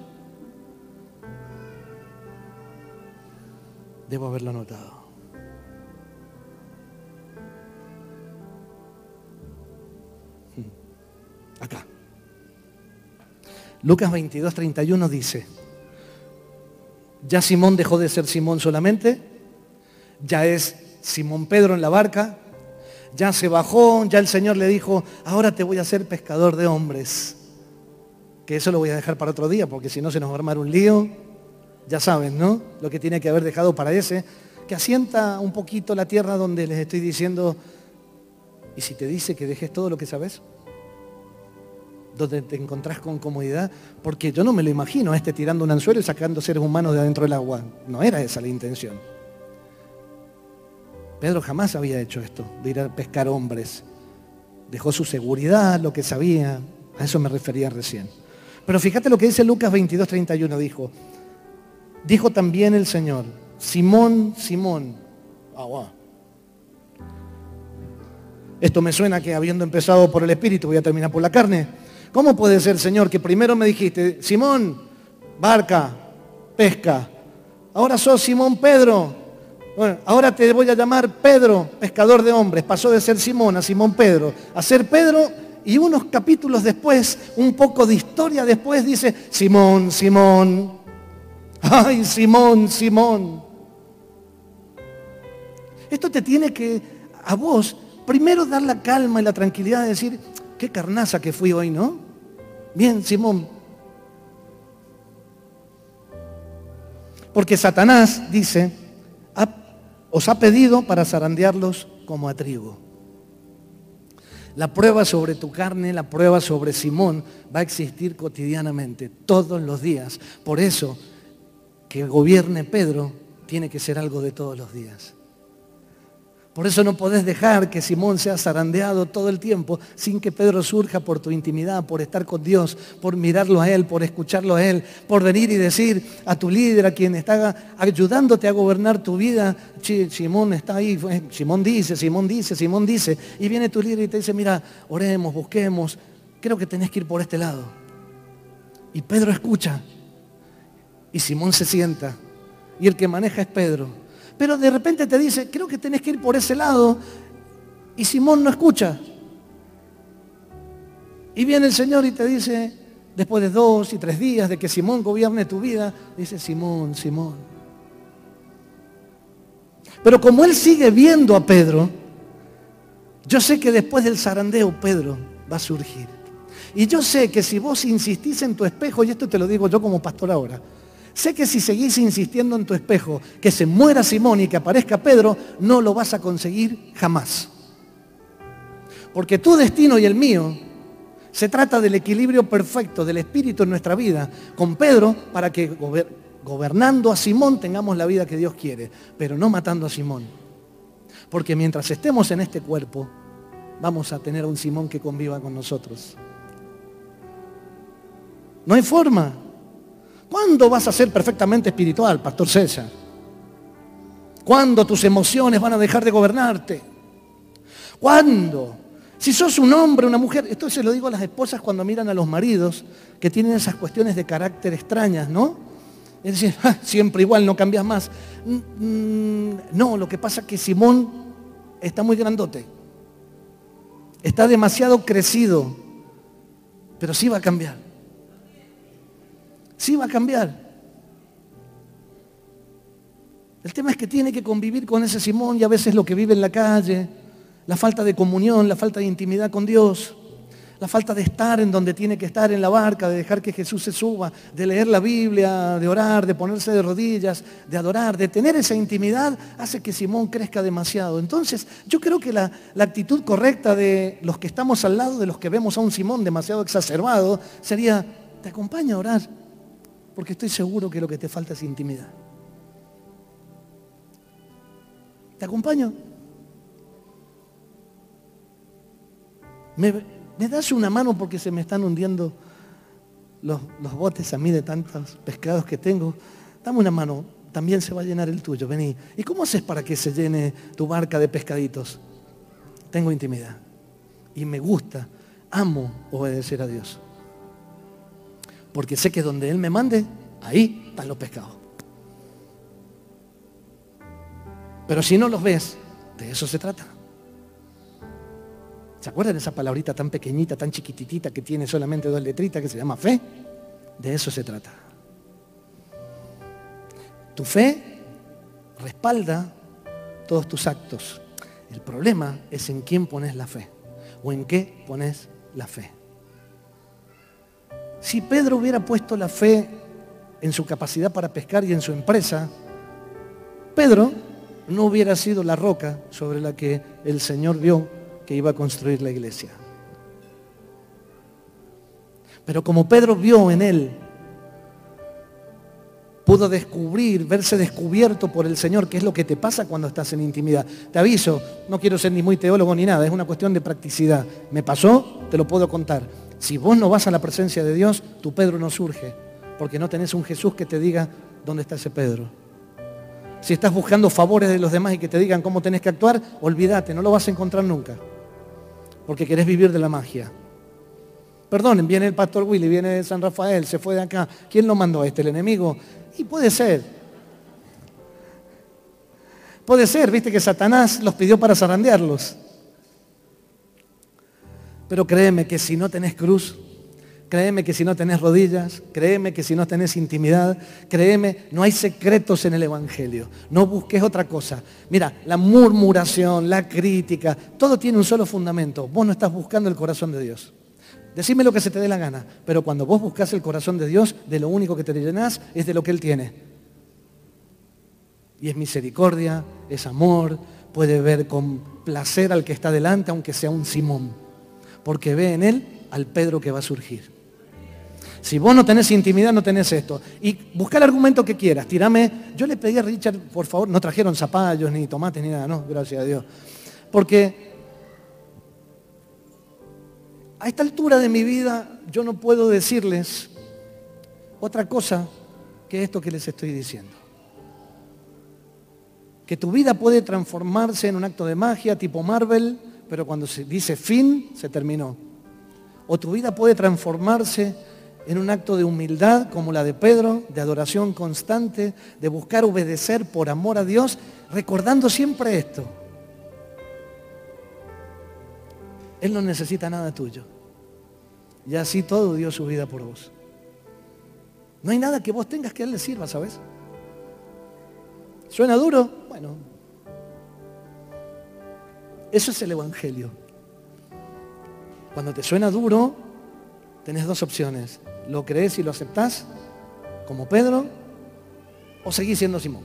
Debo haberlo anotado. Acá. Lucas 22, 31 dice, ya Simón dejó de ser Simón solamente, ya es Simón Pedro en la barca, ya se bajó, ya el Señor le dijo, ahora te voy a hacer pescador de hombres. Que eso lo voy a dejar para otro día, porque si no se nos va a armar un lío. Ya saben, ¿no? Lo que tiene que haber dejado para ese, que asienta un poquito la tierra donde les estoy diciendo, ¿y si te dice que dejes todo lo que sabes? Donde te encontrás con comodidad, porque yo no me lo imagino a este tirando un anzuelo y sacando seres humanos de adentro del agua. No era esa la intención. Pedro jamás había hecho esto, de ir a pescar hombres. Dejó su seguridad, lo que sabía, a eso me refería recién. Pero fíjate lo que dice Lucas 22, 31, dijo, dijo también el Señor, Simón, Simón, agua. Esto me suena que habiendo empezado por el Espíritu voy a terminar por la carne. ¿Cómo puede ser, Señor, que primero me dijiste, Simón, barca, pesca, ahora sos Simón Pedro, bueno, ahora te voy a llamar Pedro, pescador de hombres, pasó de ser Simón a Simón Pedro, a ser Pedro y unos capítulos después, un poco de historia después, dice, Simón, Simón, ay, Simón, Simón. Esto te tiene que, a vos, primero dar la calma y la tranquilidad de decir, qué carnaza que fui hoy, ¿no? Bien, Simón. Porque Satanás dice, os ha pedido para zarandearlos como a trigo. La prueba sobre tu carne, la prueba sobre Simón va a existir cotidianamente, todos los días. Por eso, que gobierne Pedro tiene que ser algo de todos los días. Por eso no podés dejar que Simón sea zarandeado todo el tiempo sin que Pedro surja por tu intimidad, por estar con Dios, por mirarlo a Él, por escucharlo a Él, por venir y decir a tu líder, a quien está ayudándote a gobernar tu vida, Simón está ahí, Simón dice, Simón dice, Simón dice, y viene tu líder y te dice, mira, oremos, busquemos, creo que tenés que ir por este lado. Y Pedro escucha. Y Simón se sienta. Y el que maneja es Pedro. Pero de repente te dice, creo que tenés que ir por ese lado. Y Simón no escucha. Y viene el Señor y te dice, después de dos y tres días de que Simón gobierne tu vida, dice, Simón, Simón. Pero como él sigue viendo a Pedro, yo sé que después del zarandeo Pedro va a surgir. Y yo sé que si vos insistís en tu espejo, y esto te lo digo yo como pastor ahora, sé que si seguís insistiendo en tu espejo, que se muera Simón y que aparezca Pedro, no lo vas a conseguir jamás. Porque tu destino y el mío se trata del equilibrio perfecto del Espíritu en nuestra vida con Pedro para que gobernando a Simón tengamos la vida que Dios quiere, pero no matando a Simón. Porque mientras estemos en este cuerpo, vamos a tener a un Simón que conviva con nosotros. No hay forma. ¿Cuándo vas a ser perfectamente espiritual, Pastor César? ¿Cuándo tus emociones van a dejar de gobernarte? ¿Cuándo? Si sos un hombre, una mujer, esto se lo digo a las esposas cuando miran a los maridos que tienen esas cuestiones de carácter extrañas, ¿no? Es decir, [laughs] ah, siempre igual, no cambias más. Mm, mm, no, lo que pasa es que Simón está muy grandote. Está demasiado crecido, pero sí va a cambiar. Sí va a cambiar. El tema es que tiene que convivir con ese Simón y a veces lo que vive en la calle, la falta de comunión, la falta de intimidad con Dios, la falta de estar en donde tiene que estar en la barca, de dejar que Jesús se suba, de leer la Biblia, de orar, de ponerse de rodillas, de adorar, de tener esa intimidad, hace que Simón crezca demasiado. Entonces, yo creo que la, actitud correcta de los que estamos al lado, de los que vemos a un Simón demasiado exacerbado, sería, te acompaño a orar, porque estoy seguro que lo que te falta es intimidad. ¿Te acompaño? ¿Me, das una mano porque se me están hundiendo los, botes a mí de tantos pescados que tengo? Dame una mano, también se va a llenar el tuyo, vení. ¿Y cómo haces para que se llene tu barca de pescaditos? Tengo intimidad y me gusta, amo obedecer a Dios. Porque sé que donde Él me mande, ahí están los pescados. Pero si no los ves, de eso se trata. ¿Se acuerdan de esa palabrita tan pequeñita, tan chiquititita que tiene solamente dos letritas que se llama fe? De eso se trata. Tu fe respalda todos tus actos. El problema es en quién pones la fe o en qué pones la fe. Si Pedro hubiera puesto la fe en su capacidad para pescar y en su empresa, Pedro no hubiera sido la roca sobre la que el Señor vio que iba a construir la iglesia. Pero como Pedro vio en él, pudo descubrir, verse descubierto por el Señor, que es lo que te pasa cuando estás en intimidad. Te aviso, no quiero ser ni muy teólogo ni nada, es una cuestión de practicidad. Me pasó, te lo puedo contar. Si vos no vas a la presencia de Dios, tu Pedro no surge, porque no tenés un Jesús que te diga dónde está ese Pedro. Si estás buscando favores de los demás y que te digan cómo tenés que actuar, olvídate, no lo vas a encontrar nunca porque querés vivir de la magia. Perdonen, viene el pastor Willy, viene de San Rafael, se fue de acá. ¿Quién lo mandó a este? ¿El enemigo? Y puede ser. Puede ser, viste que Satanás los pidió para zarandearlos. Pero créeme que si no tenés cruz, Créeme que si no tenés rodillas, créeme que si no tenés intimidad, créeme, no hay secretos en el Evangelio. No busques otra cosa. Mira, la murmuración, la crítica, todo tiene un solo fundamento. Vos no estás buscando el corazón de Dios. Decime lo que se te dé la gana, pero cuando vos buscas el corazón de Dios, de lo único que te llenás es de lo que Él tiene. Y es misericordia, es amor, puede ver con placer al que está delante, aunque sea un Simón, porque ve en Él al Pedro que va a surgir. Si vos no tenés intimidad, no tenés esto. Y busca el argumento que quieras. Tírame. Yo le pedí a Richard, por favor, no trajeron zapallos, ni tomates, ni nada, no, gracias a Dios. Porque a esta altura de mi vida yo no puedo decirles otra cosa que esto que les estoy diciendo. Que tu vida puede transformarse en un acto de magia tipo Marvel, pero cuando se dice fin, se terminó. O tu vida puede transformarse en un acto de humildad como la de Pedro, de adoración constante, de buscar obedecer por amor a Dios, recordando siempre esto. Él no necesita nada tuyo. Y así todo dio su vida por vos. No hay nada que vos tengas que Él le sirva, ¿sabes? ¿Suena duro? Bueno. Eso es el Evangelio. Cuando te suena duro, tenés dos opciones. ¿Lo crees y lo aceptás como Pedro o seguís siendo Simón?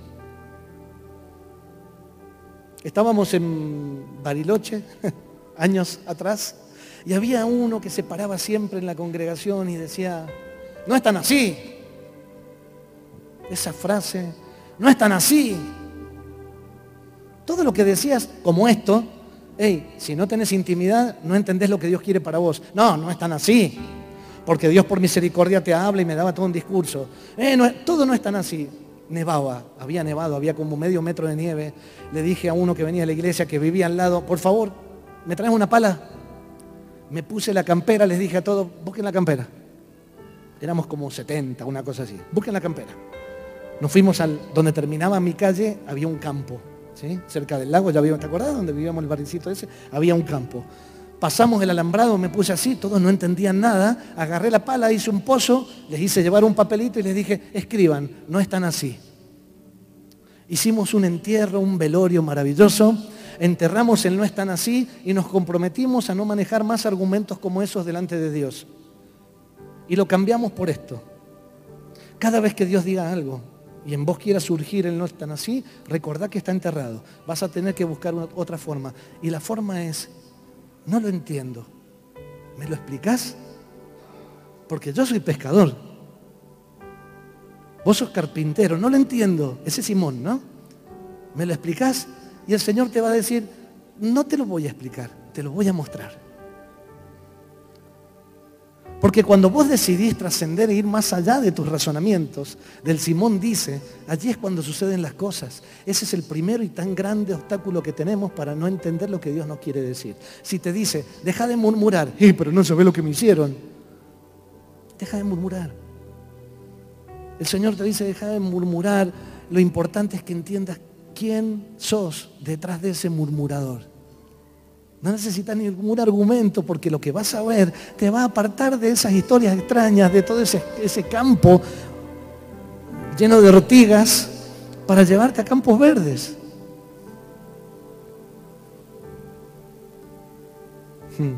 Estábamos en Bariloche [laughs] años atrás y había uno que se paraba siempre en la congregación y decía, no es tan así. Esa frase, no es tan así. Todo lo que decías, como esto, hey, si no tenés intimidad, no entendés lo que Dios quiere para vos. No, no es tan así. Porque Dios por misericordia te habla y me daba todo un discurso. Eh, todo no es tan así. Nevaba, había nevado, había como medio metro de nieve. Le dije a uno que venía a la iglesia, que vivía al lado, por favor, ¿me traes una pala? Me puse la campera, les dije a todos, busquen la campera. Éramos como 70, una cosa así. Busquen la campera. Nos fuimos al donde terminaba mi calle, había un campo, ¿sí? cerca del lago, ya ¿te acordás? Donde vivíamos el barricito ese, había un campo. Pasamos el alambrado, me puse así, todos no entendían nada, agarré la pala, hice un pozo, les hice llevar un papelito y les dije, escriban, no están así. Hicimos un entierro, un velorio maravilloso enterramos el no están así y nos comprometimos a no manejar más argumentos como esos delante de Dios. Y lo cambiamos por esto. Cada vez que Dios diga algo y en vos quiera surgir el no están así, recordá que está enterrado. Vas a tener que buscar otra forma. Y la forma es, no lo entiendo. ¿Me lo explicás? Porque yo soy pescador. Vos sos carpintero, no lo entiendo. Ese es Simón, ¿no? ¿Me lo explicás? Y el Señor te va a decir, no te lo voy a explicar, te lo voy a mostrar. Porque cuando vos decidís trascender e ir más allá de tus razonamientos, del Simón dice, allí es cuando suceden las cosas. Ese es el primero y tan grande obstáculo que tenemos para no entender lo que Dios nos quiere decir. Si te dice, deja de murmurar, pero no sabes lo que me hicieron, deja de murmurar. El Señor te dice, deja de murmurar, lo importante es que entiendas quién sos detrás de ese murmurador. No necesitas ningún argumento porque lo que vas a ver te va a apartar de esas historias extrañas, de todo ese, campo lleno de ortigas para llevarte a campos verdes. Hmm.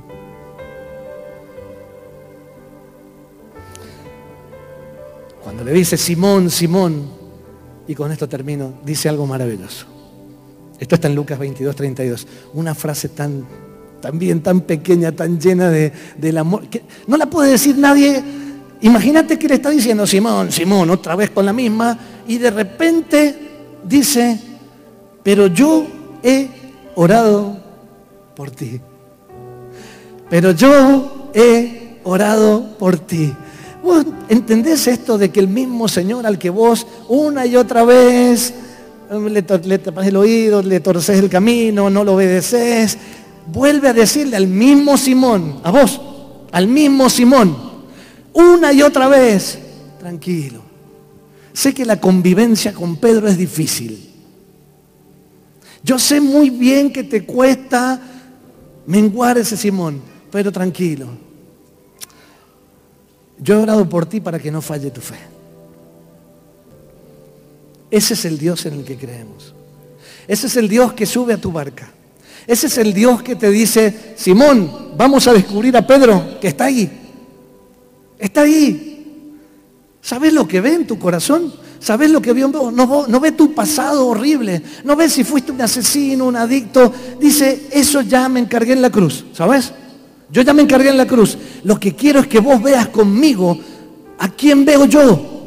Cuando le dice Simón, Simón, y con esto termino, dice algo maravilloso. Esto está en Lucas 22, 32. Una frase tan, también tan pequeña, tan llena de, del amor, que no la puede decir nadie. Imagínate que le está diciendo Simón, Simón, otra vez con la misma, y de repente dice, pero yo he orado por ti. Pero yo he orado por ti. ¿Vos entendés esto de que el mismo Señor al que vos una y otra vez um, le, tapas el oído, le torces el camino, no lo obedeces, vuelve a decirle al mismo Simón, a vos, al mismo Simón, una y otra vez, tranquilo. Sé que la convivencia con Pedro es difícil. Yo sé muy bien que te cuesta menguar ese Simón, pero tranquilo yo he orado por ti para que no falle tu fe. Ese es el Dios en el que creemos. Ese es el Dios que sube a tu barca. Ese es el Dios que te dice, Simón, vamos a descubrir a Pedro que está ahí. Está ahí. ¿Sabes lo que ve en tu corazón? ¿Sabes lo que vio? No, no ve tu pasado horrible. No ve si fuiste un asesino, un adicto. Dice, eso ya me encargué en la cruz. ¿Sabes? Yo ya me encargué en la cruz. Lo que quiero es que vos veas conmigo a quién veo yo.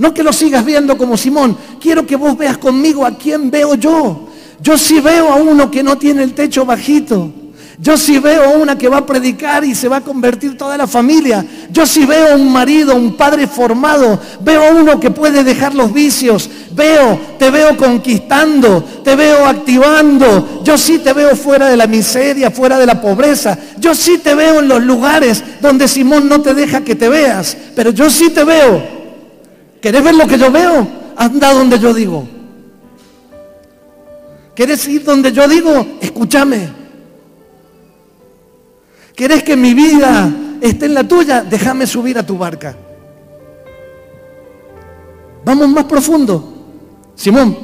No que lo sigas viendo como Simón. Quiero que vos veas conmigo a quién veo yo. Yo sí veo a uno que no tiene el techo bajito. Yo sí veo una que va a predicar y se va a convertir toda la familia. Yo sí veo un marido, un padre formado. Veo uno que puede dejar los vicios. Veo, te veo conquistando, te veo activando. Yo sí te veo fuera de la miseria, fuera de la pobreza. Yo sí te veo en los lugares donde Simón no te deja que te veas. Pero yo sí te veo. ¿Querés ver lo que yo veo? Anda donde yo digo. ¿Quieres ir donde yo digo? Escúchame. ¿Querés que mi vida esté en la tuya? Déjame subir a tu barca. Vamos más profundo. Simón,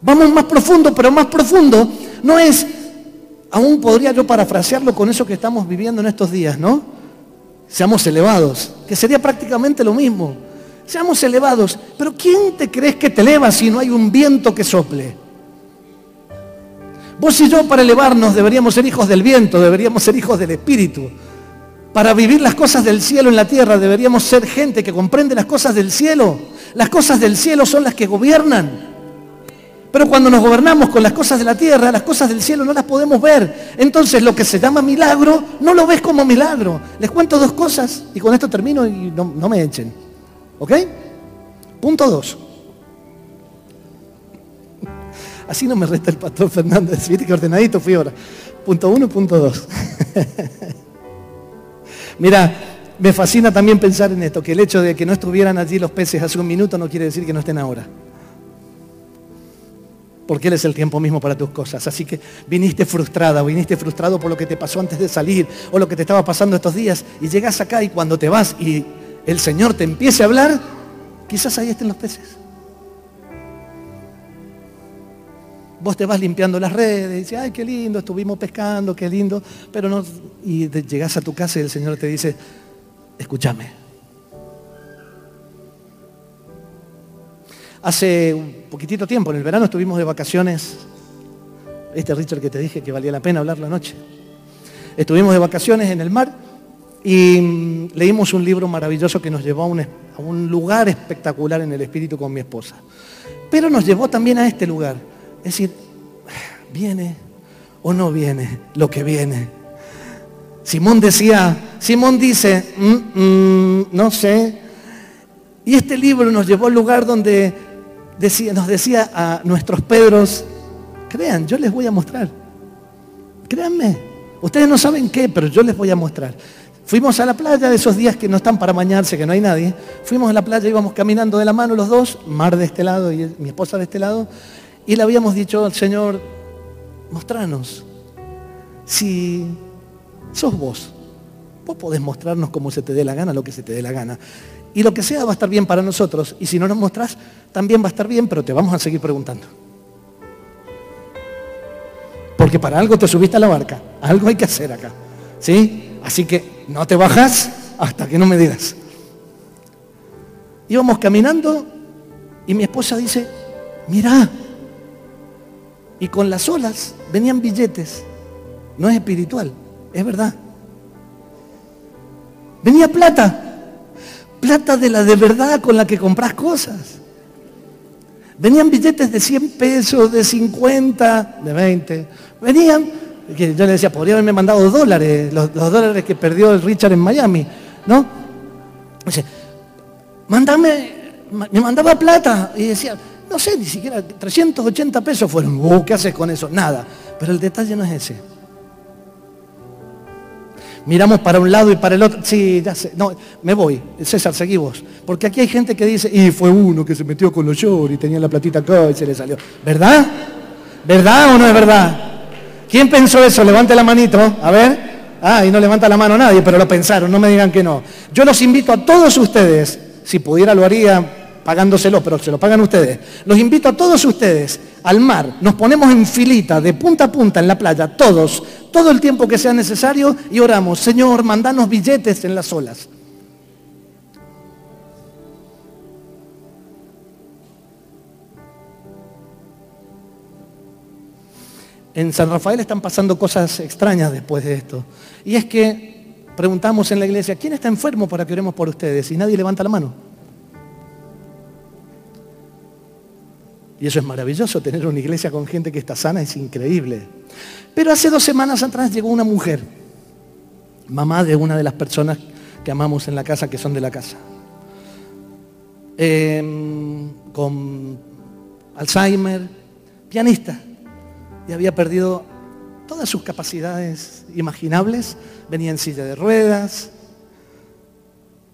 vamos más profundo, pero más profundo no es, aún podría yo parafrasearlo con eso que estamos viviendo en estos días, ¿no? Seamos elevados, que sería prácticamente lo mismo. Seamos elevados, pero ¿quién te crees que te eleva si no hay un viento que sople? Vos y yo para elevarnos deberíamos ser hijos del viento, deberíamos ser hijos del Espíritu. Para vivir las cosas del cielo en la tierra deberíamos ser gente que comprende las cosas del cielo. Las cosas del cielo son las que gobiernan. Pero cuando nos gobernamos con las cosas de la tierra, las cosas del cielo no las podemos ver. Entonces lo que se llama milagro, no lo ves como milagro. Les cuento dos cosas y con esto termino y no, no me echen. ¿Ok? Punto dos. Así no me resta el pastor Fernández. Viste que ordenadito fui ahora. Punto uno, punto dos. [laughs] Mira, me fascina también pensar en esto, que el hecho de que no estuvieran allí los peces hace un minuto no quiere decir que no estén ahora. Porque Él es el tiempo mismo para tus cosas. Así que viniste frustrada o viniste frustrado por lo que te pasó antes de salir o lo que te estaba pasando estos días y llegas acá y cuando te vas y el Señor te empiece a hablar, quizás ahí estén los peces. Vos te vas limpiando las redes y dices, ay, qué lindo, estuvimos pescando, qué lindo, pero no, y llegas a tu casa y el Señor te dice, escúchame. Hace un poquitito tiempo, en el verano estuvimos de vacaciones, este Richard que te dije que valía la pena hablar la noche. Estuvimos de vacaciones en el mar y mm, leímos un libro maravilloso que nos llevó a un, lugar espectacular en el espíritu con mi esposa. Pero nos llevó también a este lugar es decir, viene o no viene lo que viene. Simón decía, Simón dice, mm, mm, no sé. Y este libro nos llevó al lugar donde decía, nos decía a nuestros Pedros, crean, yo les voy a mostrar. Créanme, ustedes no saben qué, pero yo les voy a mostrar. Fuimos a la playa de esos días que no están para bañarse, que no hay nadie. Fuimos a la playa, íbamos caminando de la mano los dos, Mar de este lado y mi esposa de este lado. Y le habíamos dicho al Señor, mostranos, si sos vos, vos podés mostrarnos como se te dé la gana, lo que se te dé la gana. Y lo que sea va a estar bien para nosotros. Y si no nos mostrás, también va a estar bien, pero te vamos a seguir preguntando. Porque para algo te subiste a la barca, algo hay que hacer acá. ¿Sí? Así que no te bajas hasta que no me digas. Íbamos caminando y mi esposa dice, mira, y con las olas venían billetes. No es espiritual, es verdad. Venía plata. Plata de la de verdad con la que compras cosas. Venían billetes de 100 pesos, de 50, de 20. Venían, yo le decía, podría haberme mandado dólares, los, dólares que perdió el Richard en Miami, ¿no? Dice, mándame, me mandaba plata y decía, no sé, ni siquiera 380 pesos fueron. Oh, ¿Qué haces con eso? Nada. Pero el detalle no es ese. Miramos para un lado y para el otro. Sí, ya sé. No, me voy. César, seguí vos. Porque aquí hay gente que dice, y fue uno que se metió con los shorts y tenía la platita acá y se le salió. ¿Verdad? ¿Verdad o no es verdad? ¿Quién pensó eso? Levante la manito. A ver. Ah, y no levanta la mano nadie, pero lo pensaron, no me digan que no. Yo los invito a todos ustedes, si pudiera lo haría pagándoselo, pero se lo pagan ustedes. Los invito a todos ustedes al mar. Nos ponemos en filita, de punta a punta en la playa, todos, todo el tiempo que sea necesario y oramos, Señor, mandanos billetes en las olas. En San Rafael están pasando cosas extrañas después de esto. Y es que preguntamos en la iglesia, ¿quién está enfermo para que oremos por ustedes? Y nadie levanta la mano. Y eso es maravilloso, tener una iglesia con gente que está sana es increíble. Pero hace dos semanas atrás llegó una mujer, mamá de una de las personas que amamos en la casa, que son de la casa, em, con Alzheimer, pianista, y había perdido todas sus capacidades imaginables, venía en silla de ruedas,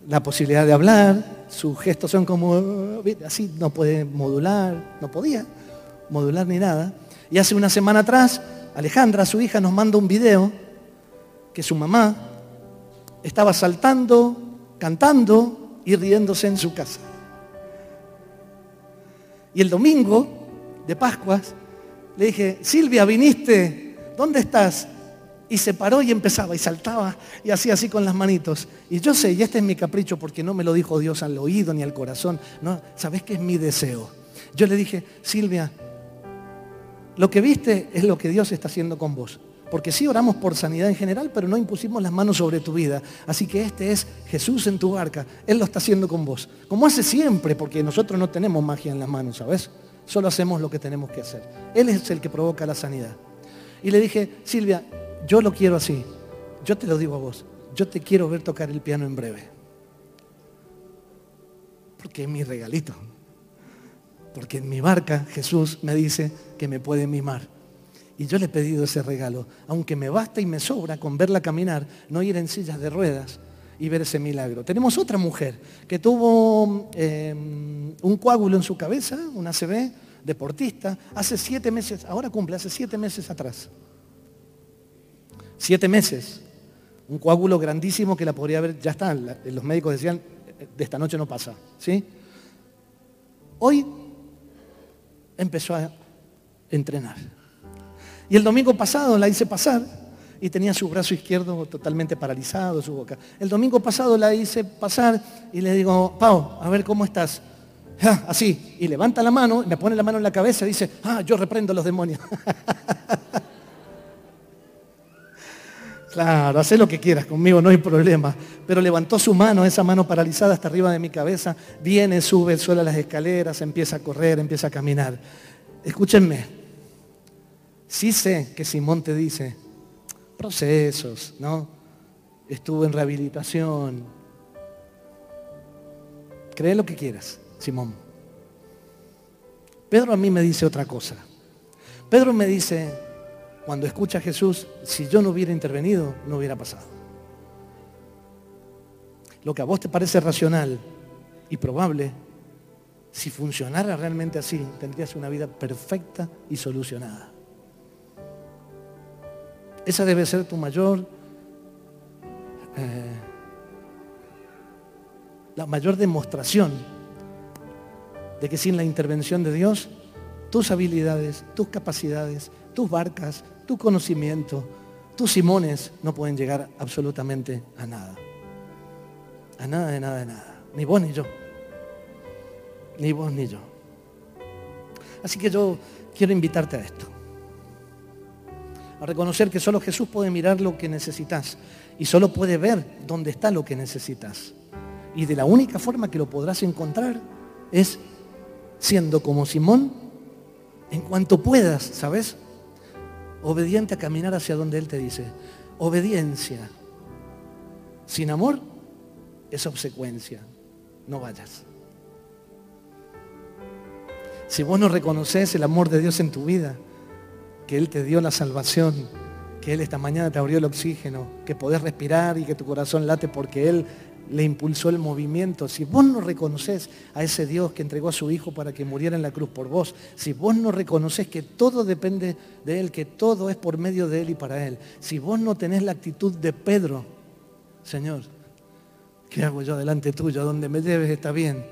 la posibilidad de hablar, sus gestos son como así, no puede modular, no podía modular ni nada. Y hace una semana atrás, Alejandra, su hija, nos manda un video que su mamá estaba saltando, cantando y riéndose en su casa. Y el domingo de Pascuas le dije, Silvia, viniste, ¿dónde estás? Y se paró y empezaba y saltaba y hacía así con las manitos. Y yo sé, y este es mi capricho porque no me lo dijo Dios al oído ni al corazón. No, ¿sabes qué es mi deseo? Yo le dije, Silvia, lo que viste es lo que Dios está haciendo con vos. Porque sí oramos por sanidad en general, pero no impusimos las manos sobre tu vida. Así que este es Jesús en tu barca. Él lo está haciendo con vos. Como hace siempre, porque nosotros no tenemos magia en las manos, ¿sabes? Solo hacemos lo que tenemos que hacer. Él es el que provoca la sanidad. Y le dije, Silvia, yo lo quiero así. Yo te lo digo a vos. Yo te quiero ver tocar el piano en breve. Porque es mi regalito. Porque en mi barca Jesús me dice que me puede mimar. Y yo le he pedido ese regalo. Aunque me basta y me sobra con verla caminar, no ir en sillas de ruedas y ver ese milagro. Tenemos otra mujer que tuvo em, un coágulo en su cabeza, una CB, deportista, hace siete meses, ahora cumple, hace siete meses atrás. Siete meses. Un coágulo grandísimo que la podría haber, ya está, los médicos decían, de esta noche no pasa. ¿sí? Hoy empezó a entrenar. Y el domingo pasado la hice pasar y tenía su brazo izquierdo totalmente paralizado, su boca. El domingo pasado la hice pasar y le digo, Pau, a ver cómo estás. Así, y levanta la mano, me pone la mano en la cabeza y dice, ah, yo reprendo los demonios. [laughs] Claro, haz lo que quieras conmigo, no hay problema. Pero levantó su mano, esa mano paralizada hasta arriba de mi cabeza, viene, sube, suele las escaleras, empieza a correr, empieza a caminar. Escúchenme, sí sé que Simón te dice, procesos, ¿no? Estuvo en rehabilitación. Cree lo que quieras, Simón. Pedro a mí me dice otra cosa. Pedro me dice, cuando escucha a Jesús, si yo no hubiera intervenido, no hubiera pasado. Lo que a vos te parece racional y probable, si funcionara realmente así, tendrías una vida perfecta y solucionada. Esa debe ser tu mayor, eh, la mayor demostración de que sin la intervención de Dios, tus habilidades, tus capacidades, tus barcas, tu conocimiento, tus simones no pueden llegar absolutamente a nada. A nada, de nada, de nada. Ni vos ni yo. Ni vos ni yo. Así que yo quiero invitarte a esto. A reconocer que solo Jesús puede mirar lo que necesitas y solo puede ver dónde está lo que necesitas. Y de la única forma que lo podrás encontrar es siendo como Simón en cuanto puedas, ¿sabes? obediente a caminar hacia donde Él te dice. Obediencia. Sin amor es obsecuencia. No vayas. Si vos no reconoces el amor de Dios en tu vida, que Él te dio la salvación, que Él esta mañana te abrió el oxígeno, que podés respirar y que tu corazón late porque Él le impulsó el movimiento, si vos no reconoces a ese Dios que entregó a su Hijo para que muriera en la cruz por vos, si vos no reconoces que todo depende de Él, que todo es por medio de Él y para Él, si vos no tenés la actitud de Pedro, Señor, ¿qué hago yo delante tuyo? Donde me lleves está bien.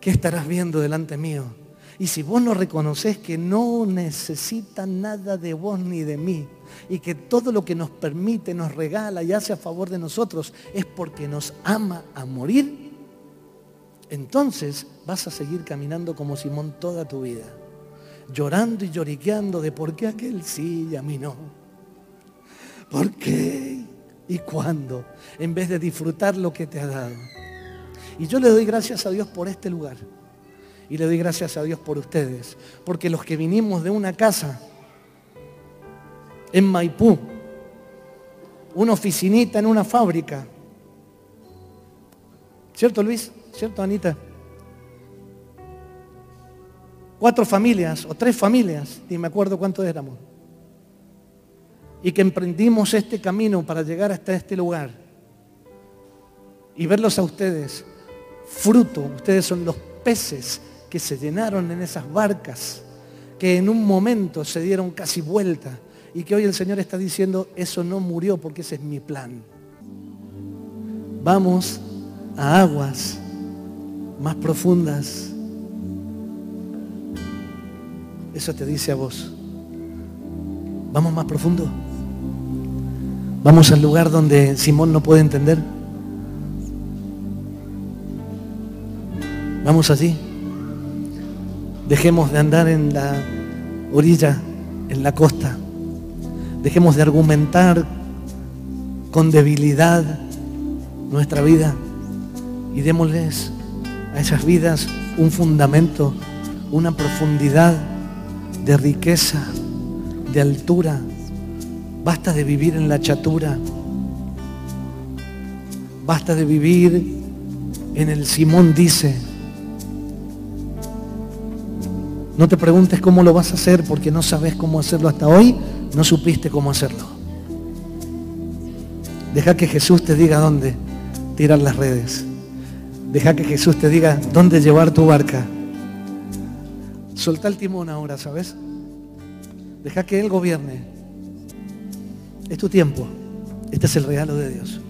¿Qué estarás viendo delante mío? Y si vos no reconoces que no necesita nada de vos ni de mí, y que todo lo que nos permite, nos regala y hace a favor de nosotros es porque nos ama a morir, entonces vas a seguir caminando como Simón toda tu vida, llorando y lloriqueando de por qué aquel sí y a mí no. ¿Por qué? ¿Y cuándo? En vez de disfrutar lo que te ha dado. Y yo le doy gracias a Dios por este lugar. Y le doy gracias a Dios por ustedes. Porque los que vinimos de una casa en Maipú, una oficinita en una fábrica. ¿Cierto Luis? ¿Cierto Anita? Cuatro familias o tres familias, ni me acuerdo cuántos éramos. Y que emprendimos este camino para llegar hasta este lugar. Y verlos a ustedes, fruto, ustedes son los peces que se llenaron en esas barcas, que en un momento se dieron casi vuelta y que hoy el Señor está diciendo, eso no murió porque ese es mi plan. Vamos a aguas más profundas. Eso te dice a vos. Vamos más profundo. Vamos al lugar donde Simón no puede entender. Vamos allí. Dejemos de andar en la orilla, en la costa. Dejemos de argumentar con debilidad nuestra vida y démosles a esas vidas un fundamento, una profundidad de riqueza, de altura. Basta de vivir en la chatura. Basta de vivir en el Simón dice. No te preguntes cómo lo vas a hacer porque no sabes cómo hacerlo hasta hoy no supiste cómo hacerlo. Deja que Jesús te diga dónde tirar las redes. Deja que Jesús te diga dónde llevar tu barca. Solta el timón ahora, ¿sabes? Deja que Él gobierne. Es tu tiempo. Este es el regalo de Dios.